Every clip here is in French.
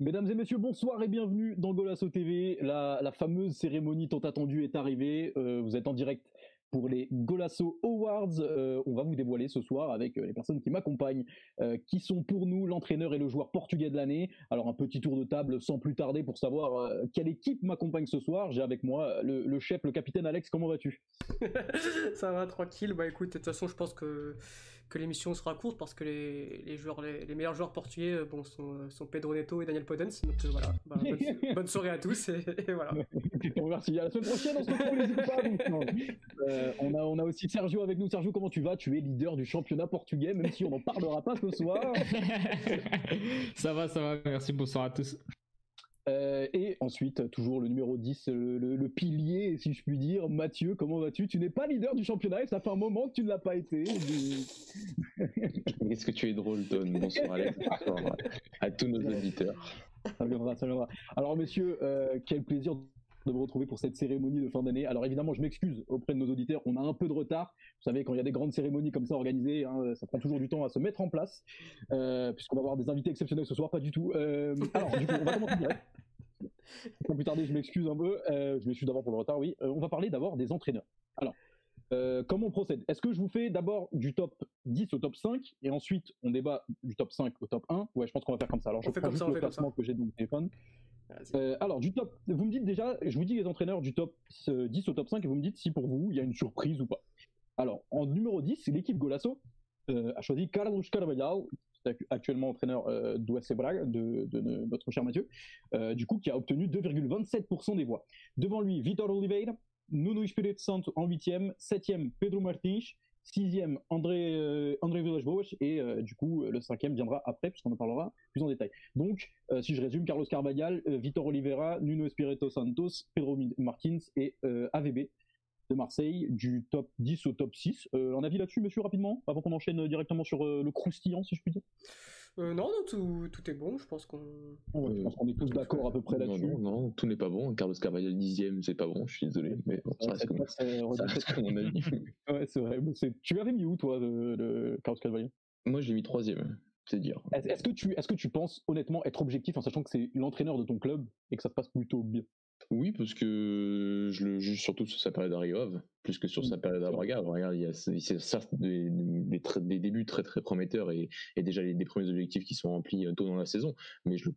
Mesdames et messieurs, bonsoir et bienvenue dans Golasso TV. La, fameuse cérémonie tant attendue est arrivée. Euh, vous êtes en direct pour les Golasso Awards. Euh, on va vous dévoiler ce soir avec euh, les personnes qui m'accompagnent, qui sont pour nous l'entraîneur et le joueur portugais de l'année. Alors un petit tour de table sans plus tarder pour savoir quelle équipe m'accompagne ce soir. J'ai avec moi le chef, le capitaine Alex. Comment vas-tu? Ça va tranquille. Bah écoute, de toute façon, je pense que que l'émission sera courte parce que les, les joueurs, les, les meilleurs joueurs portugais, euh, bon, sont, sont Pedro Neto et Daniel Podens. Donc euh, voilà. Bah, bonne, bonne soirée à tous et, et voilà. Merci. À la semaine prochaine, on se retrouve les équipes. Euh, on, a, on a aussi Sergio avec nous. Sergio, comment tu vas? Tu es leader du championnat portugais, même si on n'en parlera pas ce soir. ça va, ça va. Merci. Bonsoir à tous. Euh, et ensuite, toujours le numéro 10, le, le- le pilier, si je puis dire. Mathieu, comment vas-tu? Tu n'es pas leader du championnat et ça fait un moment que tu ne l'as pas été. Qu'est-ce que tu es drôle, Don? Bonsoir Alex. Bonsoir à tous nos auditeurs. Ça viendra, ça viendra. Alors, messieurs, euh, quel plaisir de vous retrouver pour cette cérémonie de fin d'année. Alors, évidemment, je m'excuse auprès de nos auditeurs, on a un peu de retard. Vous savez, quand il y a des grandes cérémonies comme ça organisées, hein, ça prend toujours du temps à se mettre en place, euh, puisqu'on va avoir des invités exceptionnels ce soir, pas du tout. Euh, alors, du coup, on va commencer direct. Sans plus tarder, je m'excuse un peu. Euh, je m'excuse d'abord pour le retard, oui. Euh, on va parler d'abord des entraîneurs. Alors, comment on procède? Est-ce que je vous fais d'abord du top 10 au top 5 et ensuite on débat du top 5 au top 1 Ouais, je pense qu'on va faire comme ça. Alors, je On fait prends comme juste ça, on le fait comme ça. classement que j'ai dans mon téléphone. Euh, alors, du top, vous me dites déjà, je vous dis les entraîneurs du top euh, 10 au top 5 et vous me dites si pour vous il y a une surprise ou pas. Alors, en numéro 10, l'équipe Golasso euh, a choisi Carlos est actuellement entraîneur euh, d'OSC Braga, de, notre cher Mathieu, euh, du coup, qui a obtenu 2,27% des voix. Devant lui, Vitor Oliveira, Nuno Espírito Santo en 8e, 7e, Pedro Martins, 6e, André, euh, André et euh, du coup, le 5e viendra après, puisqu'on en parlera plus en détail. Donc, euh, si je résume, Carlos Carvalhal, euh, Vitor Oliveira, Nuno Espirito Santos, Pedro Martins et euh, AVB de Marseille, du top 10 au top 6. Euh, un avis là-dessus, monsieur, rapidement, avant qu'on enchaîne directement sur euh, le croustillant, si je puis dire? Euh, non, non, tout, tout est bon. Je pense qu'on. Ouais, Je pense qu'on est tous d'accord à peu près Non, là-dessus. non, non, tout n'est pas bon. Carlos Carvalhal dixième, c'est pas bon. Je suis désolé, mais bon, ça Ouais, reste c'est comme pas très- ça reste comme mon avis. Ouais, c'est vrai. Tu l'avais mis où, toi, le, le Carlos Carvalhal Moi, j'ai mis troisième. C'est dire. Est-ce est-ce que, tu, est que tu penses honnêtement être objectif en sachant que c'est l'entraîneur de ton club et que ça se passe plutôt bien? Oui, parce que je le juge surtout sur sa période à Rio Ave, plus que sur sa période à Braga. Braga, il y a certes des, des, débuts très très prometteurs et, et déjà les, des premiers objectifs qui sont remplis euh, tôt dans la saison. Mais je,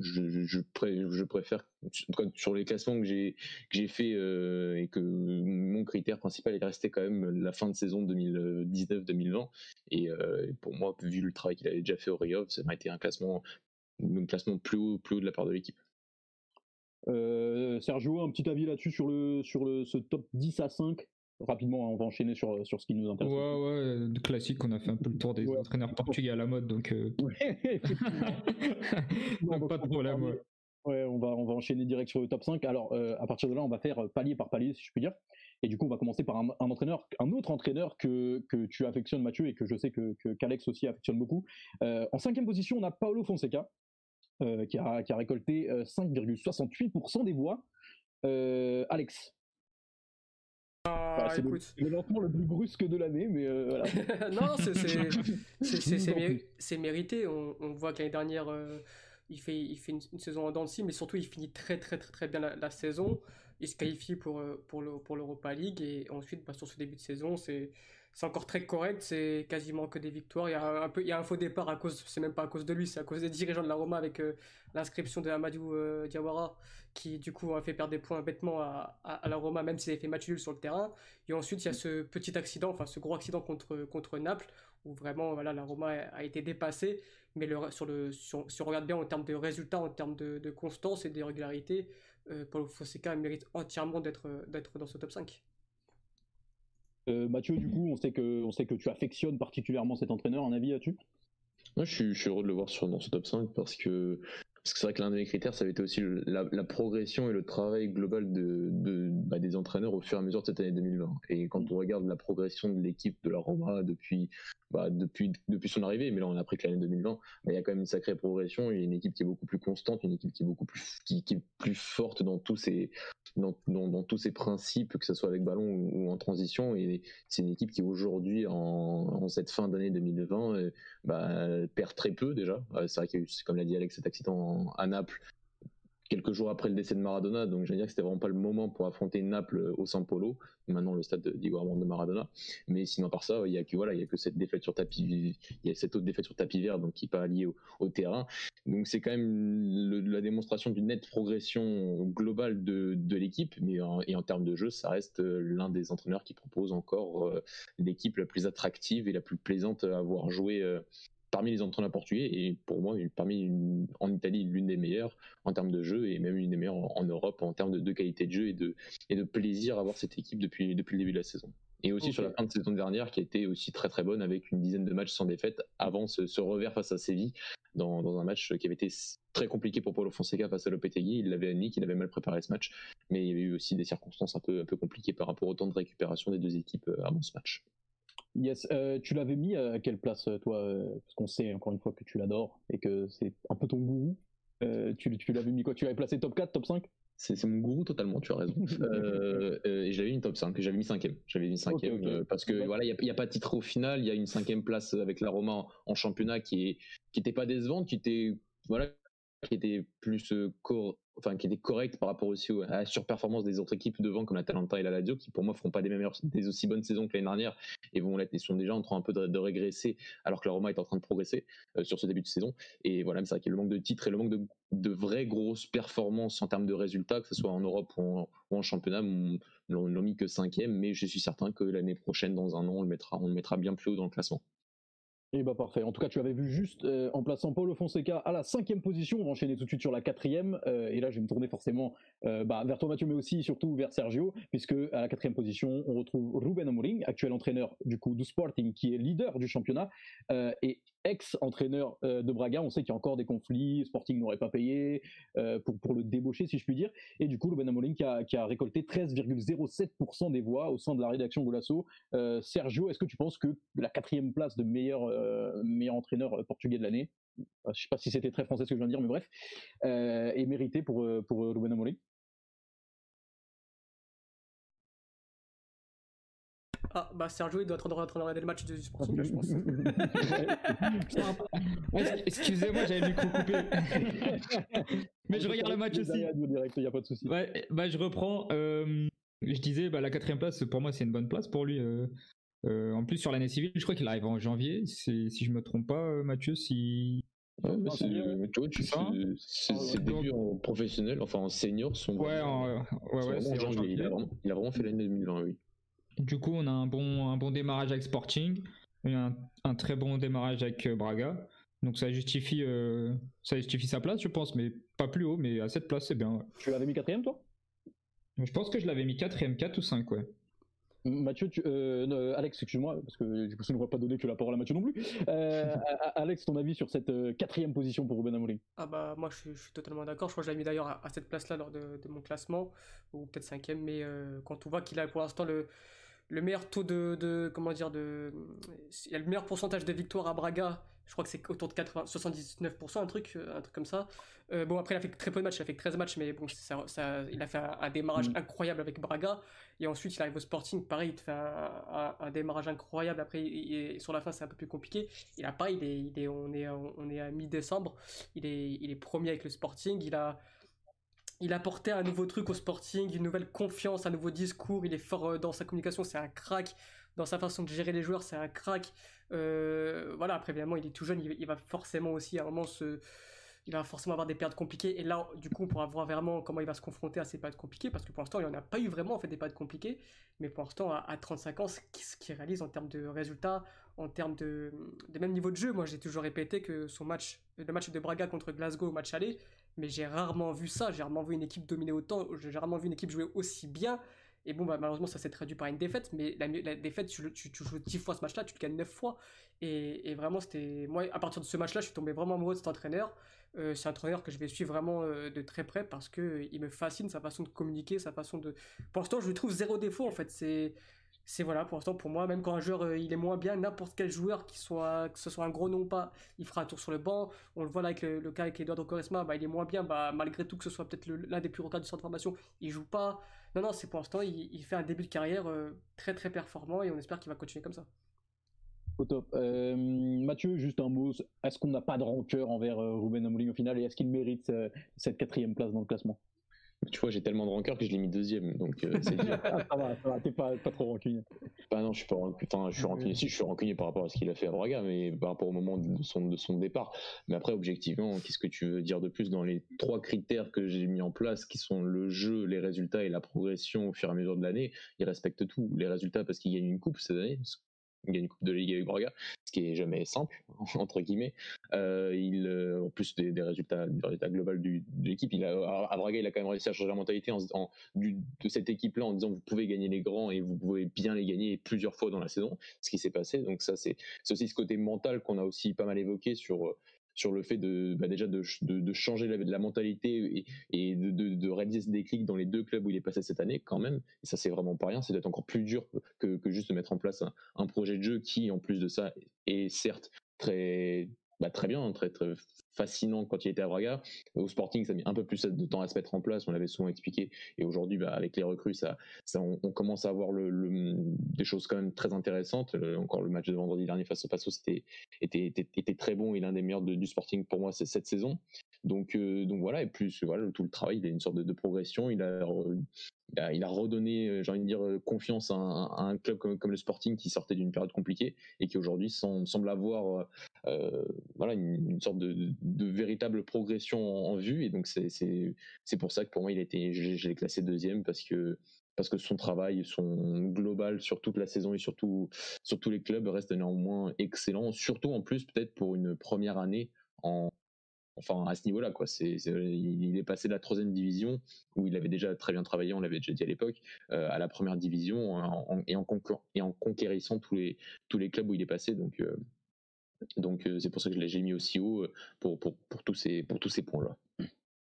je, je, je, pré- je préfère, en tout cas, sur les classements que j'ai que j'ai fait euh, et que mon critère principal est resté quand même la fin de saison 2019-2020. Et euh, pour moi, vu le travail qu'il avait déjà fait au Rio Ave, ça m'a été un classement, un classement plus haut, plus haut de la part de l'équipe. Euh, Sergio, un petit avis là-dessus sur, le, sur le, ce top 10 à 5 Rapidement, hein, on va enchaîner sur, sur ce qui nous intéresse. Ouais, ouais, classique, on a fait un peu le tour des Ouais. entraîneurs portugais à la mode, donc euh, Ouais, pas de problème. ouais. Ouais, on va, on va enchaîner direct sur le top 5. Alors, euh, à partir de là, on va faire palier par palier, si je puis dire. Et du coup, on va commencer par un, un entraîneur, un autre entraîneur que, que tu affectionnes, Mathieu, et que je sais que, qu'Alex aussi affectionne beaucoup. Euh, en cinquième position, on a Paolo Fonseca, qui, a, qui a récolté euh, 5,68% des voix. Euh, Alex. Ah, le- écoute. c'est le lancement le plus brusque de l'année, mais euh, voilà. non, c'est- mérité. On, on voit que l'année dernière, euh, il fait, il fait une, une saison en dents mais surtout, il finit très, très, très, très bien la, la saison. Il se qualifie pour, euh, pour le- pour l'Europa League et ensuite, bah, sur ce début de saison, c'est c'est encore très correct. C'est quasiment que des victoires. Il y a un, peu, il faux départ à cause, c'est même pas à cause de lui, c'est à cause des dirigeants de la Roma avec euh, l'inscription de Amadou euh, Diawara qui, du coup, a fait perdre des points bêtement à, la Roma, même s'il avait fait match nul sur le terrain. Et ensuite, il y a ce petit accident, enfin ce gros accident contre, Naples, où vraiment la Roma a, été dépassée. Mais le, sur le, sur- si on regarde bien en termes de résultats, en termes de, constance et de régularité, euh, Paulo Fonseca mérite entièrement d'être dans ce top 5. Euh, Mathieu, du coup, on sait, que, on sait que tu affectionnes particulièrement cet entraîneur. Un avis là-dessus? Moi, je suis, heureux de le voir sur, dans ce top 5 parce que parce que c'est vrai que l'un des critères, ça avait été aussi la, la progression et le travail global de, de- bah, des entraîneurs au fur et à mesure de cette année 2020. Et quand on regarde la progression de l'équipe de la Roma depuis, bah, depuis, depuis son arrivée, mais là on a appris que l'année 2020, bah, il y a quand même une sacrée progression. Il y a une équipe qui est beaucoup plus constante, une équipe qui est beaucoup plus, qui, qui est plus forte dans tous ses, dans, dans, tous ses principes, que ce soit avec ballon ou, en transition. Et c'est une équipe qui aujourd'hui, en, cette fin d'année 2020, bah, perd très peu déjà. C'est vrai qu'il y a eu, comme l'a dit Alex, cet accident à Naples quelques jours après le décès de Maradona, donc je veux dire que c'était vraiment pas le moment pour affronter Naples au San Polo, maintenant le stade d'Igo Armando Maradona. Mais sinon par ça, il y a que voilà, il y a que cette défaite sur tapis, il y a cette autre défaite sur tapis vert, donc qui n'est pas liée au, terrain. Donc c'est quand même la démonstration d'une nette progression globale de, l'équipe, mais en, et en termes de jeu, ça reste l'un des entraîneurs qui propose encore euh, l'équipe la plus attractive et la plus plaisante à avoir joué euh, parmi les entraîneurs portugais et pour moi parmi en Italie l'une des meilleures en termes de jeu et même une des meilleures en, Europe en termes de, qualité de jeu et de, et de plaisir à voir cette équipe depuis, depuis le début de la saison. Et aussi sur la fin de saison dernière qui a été aussi très très bonne avec une dizaine de matchs sans défaite avant ce, revers face à Séville dans, dans, un match qui avait été très compliqué pour Paulo Fonseca face à Lopetegui. Il l'avait admis qu'il avait mal préparé ce match, mais il y avait eu aussi des circonstances un peu, un peu compliquées par rapport au temps de récupération des deux équipes euh, avant ce match. Yes, euh, tu l'avais mis à quelle place, euh, toi euh, Parce qu'on sait encore une fois que tu l'adores et que c'est un peu ton gourou. tu, tu l'avais mis quoi? Tu l'avais placé top 4, top 5 c'est mon gourou totalement, tu as raison. et j'avais mis une top 5, j'avais mis cinquième. J'avais mis cinquième parce que voilà, il n'y a, pas de titre au final. Il y a une cinquième place avec la Roma en, championnat qui est qui était pas décevante, qui était voilà, qui était plus enfin qui était correct par rapport aussi à la surperformance des autres équipes devant comme la Talenta et la Lazio qui pour moi feront pas des meilleures des aussi bonnes saisons que l'année dernière et vont ils sont déjà en train de, régresser alors que la Roma est en train de progresser euh, sur ce début de saison. Et voilà c'est vrai qu'il y a le manque de titres et le manque de, de vraies grosses performances en termes de résultats que ce soit en Europe ou en, championnat on l'a mis que cinquième mais je suis certain que l'année prochaine dans un an on le mettra on le mettra bien plus haut dans le classement et eh bah parfait. En tout cas, tu avais vu juste euh, en plaçant Paulo Fonseca à la cinquième position. On va enchaîner tout de suite sur la quatrième. Euh, et là, je vais me tourner forcément euh, bah, vers toi, Mathieu, mais aussi surtout vers Sergio, puisque à la quatrième position, on retrouve Ruben Amorim, actuel entraîneur du coup du Sporting, qui est leader du championnat et ex-entraîneur de Braga. On sait qu'il y a encore des conflits. Sporting n'aurait pas payé pour, pour le débaucher, si je puis dire. Et du coup, Ruben Amorim qui a, récolté 13,07% des voix au sein de la rédaction Golasso. Sergio, est-ce que tu penses que la quatrième place de meilleur euh, entraîneur euh, portugais de l'année. Je sais pas si c'était très français ce que je viens de dire, mais bref, euh, est mérité pour pour Ruben. Ah, bah Sergio, il doit être en train de regarder le match du Sporting, je pense. Excusez-moi, j'avais le micro coupé. Mais je regarde le match aussi. Il y a pas de souci. Ouais, bah, je reprends. je disais, bah, la quatrième place, pour moi, c'est une bonne place pour lui. Euh, en plus, sur l'année civile, je crois qu'il arrive en janvier. Si je me trompe pas, euh, Mathieu, si. Ouais, c'est, tu vois, tu c'est, début en professionnel, enfin en senior, son. Ouais, ouais, ouais. Il a, vraiment, il a vraiment fait l'année 2020, oui. Du coup, on a un bon, un bon démarrage avec Sporting, un, un très bon démarrage avec euh, Braga. Donc ça justifie, ça justifie sa place, je pense, mais pas plus haut, mais à cette place, c'est bien. Tu l'avais mis quatrième, toi? Je pense que je l'avais mis quatrième, 4 ou 5, ouais. Mathieu, euh, Alex, excuse-moi, parce que du coup, ça ne va pas donner que la parole à Mathieu non plus. Euh, Alex, ton avis sur cette euh, quatrième position pour Ruben Amorim? Ah bah moi, je suis, totalement d'accord. Je crois que je l'ai mis d'ailleurs à, cette place-là lors de, mon classement, ou peut-être cinquième. Mais quand on voit qu'il a pour l'instant le, le meilleur taux de, comment dire de, il a le meilleur pourcentage de victoires à Braga je crois que c'est autour de 80, 79%, un truc, un truc comme ça. bon, après, il a fait très peu de matchs, il a fait 13 matchs, mais bon, ça, il a fait un, démarrage mm. incroyable avec Braga. Et ensuite, il arrive au Sporting, pareil, il fait un, démarrage incroyable. Après, sur la fin, c'est un peu plus compliqué. Il a pas, il est, il est, on est, on est à mi-décembre. Il est, il est premier avec le Sporting. Il a, il a apporté un nouveau truc au Sporting, une nouvelle confiance, un nouveau discours. Il est fort euh, dans sa communication, c'est un crack. Dans sa façon de gérer les joueurs, c'est un crack. Euh, voilà, après, évidemment, il est tout jeune, il va forcément aussi à un moment se il va forcément avoir des périodes compliquées. Et là, du coup, on pourra voir vraiment comment il va se confronter à ces périodes compliquées, parce que pour l'instant, il n'y en a pas eu vraiment en fait des périodes compliquées. Mais pour l'instant, à, 35 ans, ce qu'il réalise en termes de résultats, en termes de, de même niveau de jeu, moi j'ai toujours répété que son match, le match de Braga contre Glasgow, match aller, mais j'ai rarement vu ça, j'ai rarement vu une équipe dominer autant, j'ai rarement vu une équipe jouer aussi bien. Et bon, bah, malheureusement, ça s'est traduit par une défaite, mais la, défaite, tu, tu, joues 10 fois ce match-là, tu le gagnes 9 fois. Et, et vraiment, c'était. Moi, à partir de ce match-là, je suis tombé vraiment amoureux de cet entraîneur. Euh, c'est un entraîneur que je vais suivre vraiment euh, de très près parce que euh, il me fascine sa façon de communiquer, sa façon de. Pour l'instant, je lui trouve zéro défaut en fait. C'est c'est voilà, pour l'instant, pour moi, même quand un joueur il est moins bien, n'importe quel joueur, qui soit, que ce soit un gros nom ou pas, il fera un tour sur le banc. On le voit là avec le, cas avec Eduardo Quaresma, bah, il est moins bien, bah, malgré tout que ce soit peut-être l'un des plus regards du centre formation, il joue pas. Non, non, c'est pour l'instant, il, fait un début de carrière très très performant et on espère qu'il va continuer comme ça. Au top. Euh, Mathieu, juste un mot. Est-ce qu'on n'a pas de rancœur envers Ruben Amorim au final? Et est-ce qu'il mérite cette quatrième place dans le classement? Tu vois, j'ai tellement de rancœur que je l'ai mis deuxième, donc euh, c'est ah, ça va, ça va, t'es pas, pas, trop rancunier. Bah non, je suis pas enfin, je suis rancunier, si, je suis rancunier par rapport à ce qu'il a fait à Braga, mais par rapport au moment de son, de son départ. Mais après, objectivement, qu'est-ce que tu veux dire de plus dans les trois critères que j'ai mis en place, qui sont le jeu, les résultats et la progression au fur et à mesure de l'année? Il respecte tout. Les résultats parce qu'il gagne une coupe cette année, il gagne une Coupe de Ligue avec Braga, ce qui est jamais simple, entre guillemets. Euh, euh, en plus des, résultats, des résultats globaux de l'équipe, il à Braga, il a quand même réussi à changer la mentalité en, de cette équipe-là en disant vous pouvez gagner les grands et vous pouvez bien les gagner plusieurs fois dans la saison, ce qui s'est passé. Donc ça, c'est aussi ce côté mental qu'on a aussi pas mal évoqué sur sur le fait de bah déjà de, de, changer la, la mentalité et, de, de, réaliser ce déclic dans les deux clubs où il est passé cette année quand même. Et ça c'est vraiment pas rien, c'est d'être encore plus dur que, juste de mettre en place un, projet de jeu qui en plus de ça est certes très bah, très bien, très, très fascinant quand il était à Braga. Au Sporting, ça a mis un peu plus de temps à se mettre en place, on l'avait souvent expliqué. Et aujourd'hui, bah, avec les recrues, ça, on, commence à avoir des choses quand même très intéressantes. Euh, encore le match de vendredi dernier face au Passo, c'était était, était, était, très bon et l'un des meilleurs du Sporting pour moi c'est cette saison. Donc, euh, voilà, et plus tout le travail, il a une sorte de, progression. Il a, redonné, euh, j'ai envie de dire, confiance à un, club comme, le Sporting qui sortait d'une période compliquée et qui aujourd'hui semble avoir voilà, une, sorte de, véritable progression en, vue. Et donc, c'est pour ça que pour moi, il a été, je, l'ai classé deuxième parce que parce que son travail, son global sur toute la saison et surtout sur tous les clubs reste néanmoins excellent, surtout en plus peut-être pour une première année en enfin à ce niveau-là quoi. Il est passé de la troisième division où il avait déjà très bien travaillé, on l'avait déjà dit à l'époque, euh, à la première division et, en et en conquérissant tous les tous les clubs où il est passé. Donc euh, donc euh, c'est pour ça que je l'ai mis aussi haut euh, pour, pour, pour, tous ces, pour tous ces points-là.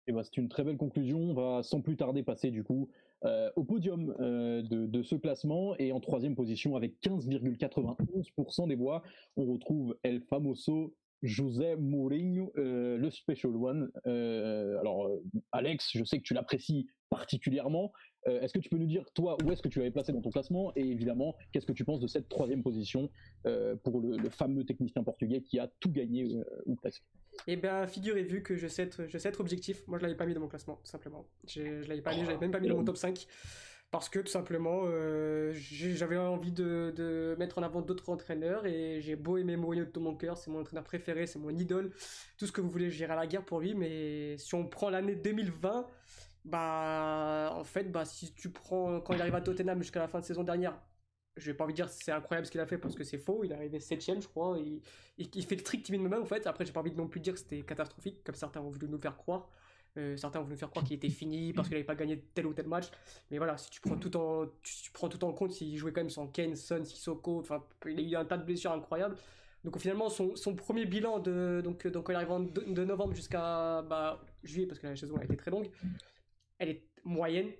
Et bah, c'est une très belle conclusion. On va sans plus tarder passer du coup euh, au podium de, de, ce classement. Et en troisième position, avec 15,91% des voix, on retrouve El Famoso José Mourinho, le Special One. alors, Alex, je sais que tu l'apprécies particulièrement. Euh, est-ce que tu peux nous dire, toi, où est-ce que tu l'avais placé dans ton classement Et évidemment, qu'est-ce que tu penses de cette troisième position euh, pour le, fameux technicien portugais qui a tout gagné euh, ou presque? Eh bien, figurez-vous que je sais, être, je sais être objectif. Moi, je ne l'avais pas mis dans mon classement, tout simplement. Je ne l'avais pas mis, je l'avais même pas mis dans mon top 5. Parce que tout simplement, j'avais envie de, mettre en avant d'autres entraîneurs et j'ai beau aimer Mourinho de tout mon cœur, c'est mon entraîneur préféré, c'est mon idole, tout ce que vous voulez, j'irai à la guerre pour lui. Mais si on prend l'année 2020, bah, en fait, bah, si tu prends quand il arrive à Tottenham jusqu'à la fin de saison dernière, je vais pas envie de dire c'est incroyable ce qu'il a fait parce que c'est faux. Il est arrivé 7 je crois. Et, il fait le trick minimum en fait. Après, j'ai pas envie de non plus dire que c'était catastrophique, comme certains ont voulu nous faire croire. Euh, certains ont voulu nous faire croire qu'il était fini parce qu'il n'avait pas gagné tel ou tel match. Mais voilà, si tu prends tout en, tu, prends tout en compte, s'il jouait quand même sans Kane, Son, Sissoko, enfin, il a eu un tas de blessures incroyables. Donc finalement, son, son premier bilan de donc, donc quand il arrive de, novembre jusqu'à bah, juillet, parce que la saison a été très longue, elle est moyenne,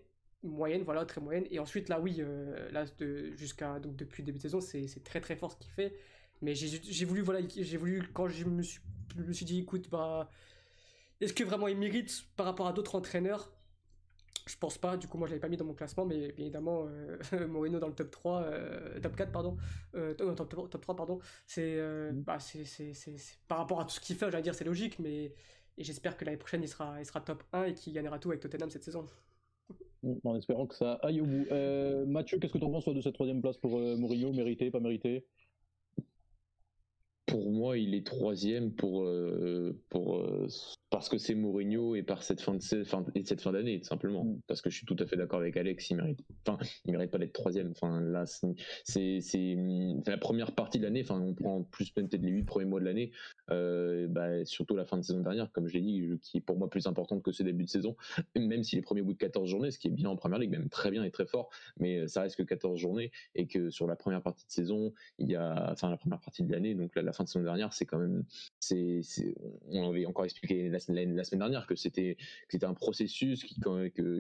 moyenne, voilà, très moyenne. Et ensuite, là, oui, euh, là, jusqu'à, donc depuis le début de saison, c'est très très fort ce qu'il fait. Mais j'ai voulu, voilà, j'ai voulu, quand je me, suis, me suis dit, écoute, bah, est-ce que vraiment il mérite par rapport à d'autres entraîneurs? Je pense pas, du coup moi je l'avais pas mis dans mon classement, mais bien évidemment euh, Moreno dans le top 3, euh, top 4 pardon, euh, top, top, 3 pardon, c'est mmh. bah, par rapport à tout ce qu'il fait, j'allais dire c'est logique, mais et j'espère que l'année prochaine, il sera, il sera top 1 et qu'il gagnera tout avec Tottenham cette saison. En espérant que ça aille au bout. Euh, Mathieu, qu'est-ce que tu en penses de cette troisième place pour euh, Mourinho? Mérité, pas mérité? Pour moi, il est troisième pour, euh, pour parce que c'est Mourinho et par cette fin de cette fin d'année tout simplement mm. parce que je suis tout à fait d'accord avec Alex il mérite enfin il mérite pas d'être troisième enfin là c'est c'est la première partie de l'année enfin on prend plus peut-être les huit premiers mois de l'année euh, bah, surtout la fin de saison dernière comme je l'ai dit qui est pour moi plus importante que ce début de saison même si les premiers bouts de 14 journées ce qui est bien en première ligue même très bien et très fort mais euh, ça reste que 14 journées et que sur la première partie de saison il y a enfin la première partie de l'année donc la, fin fin de saison dernière, c'est quand même, c'est, on avait encore expliqué la, semaine dernière que c'était, c'était un processus qui,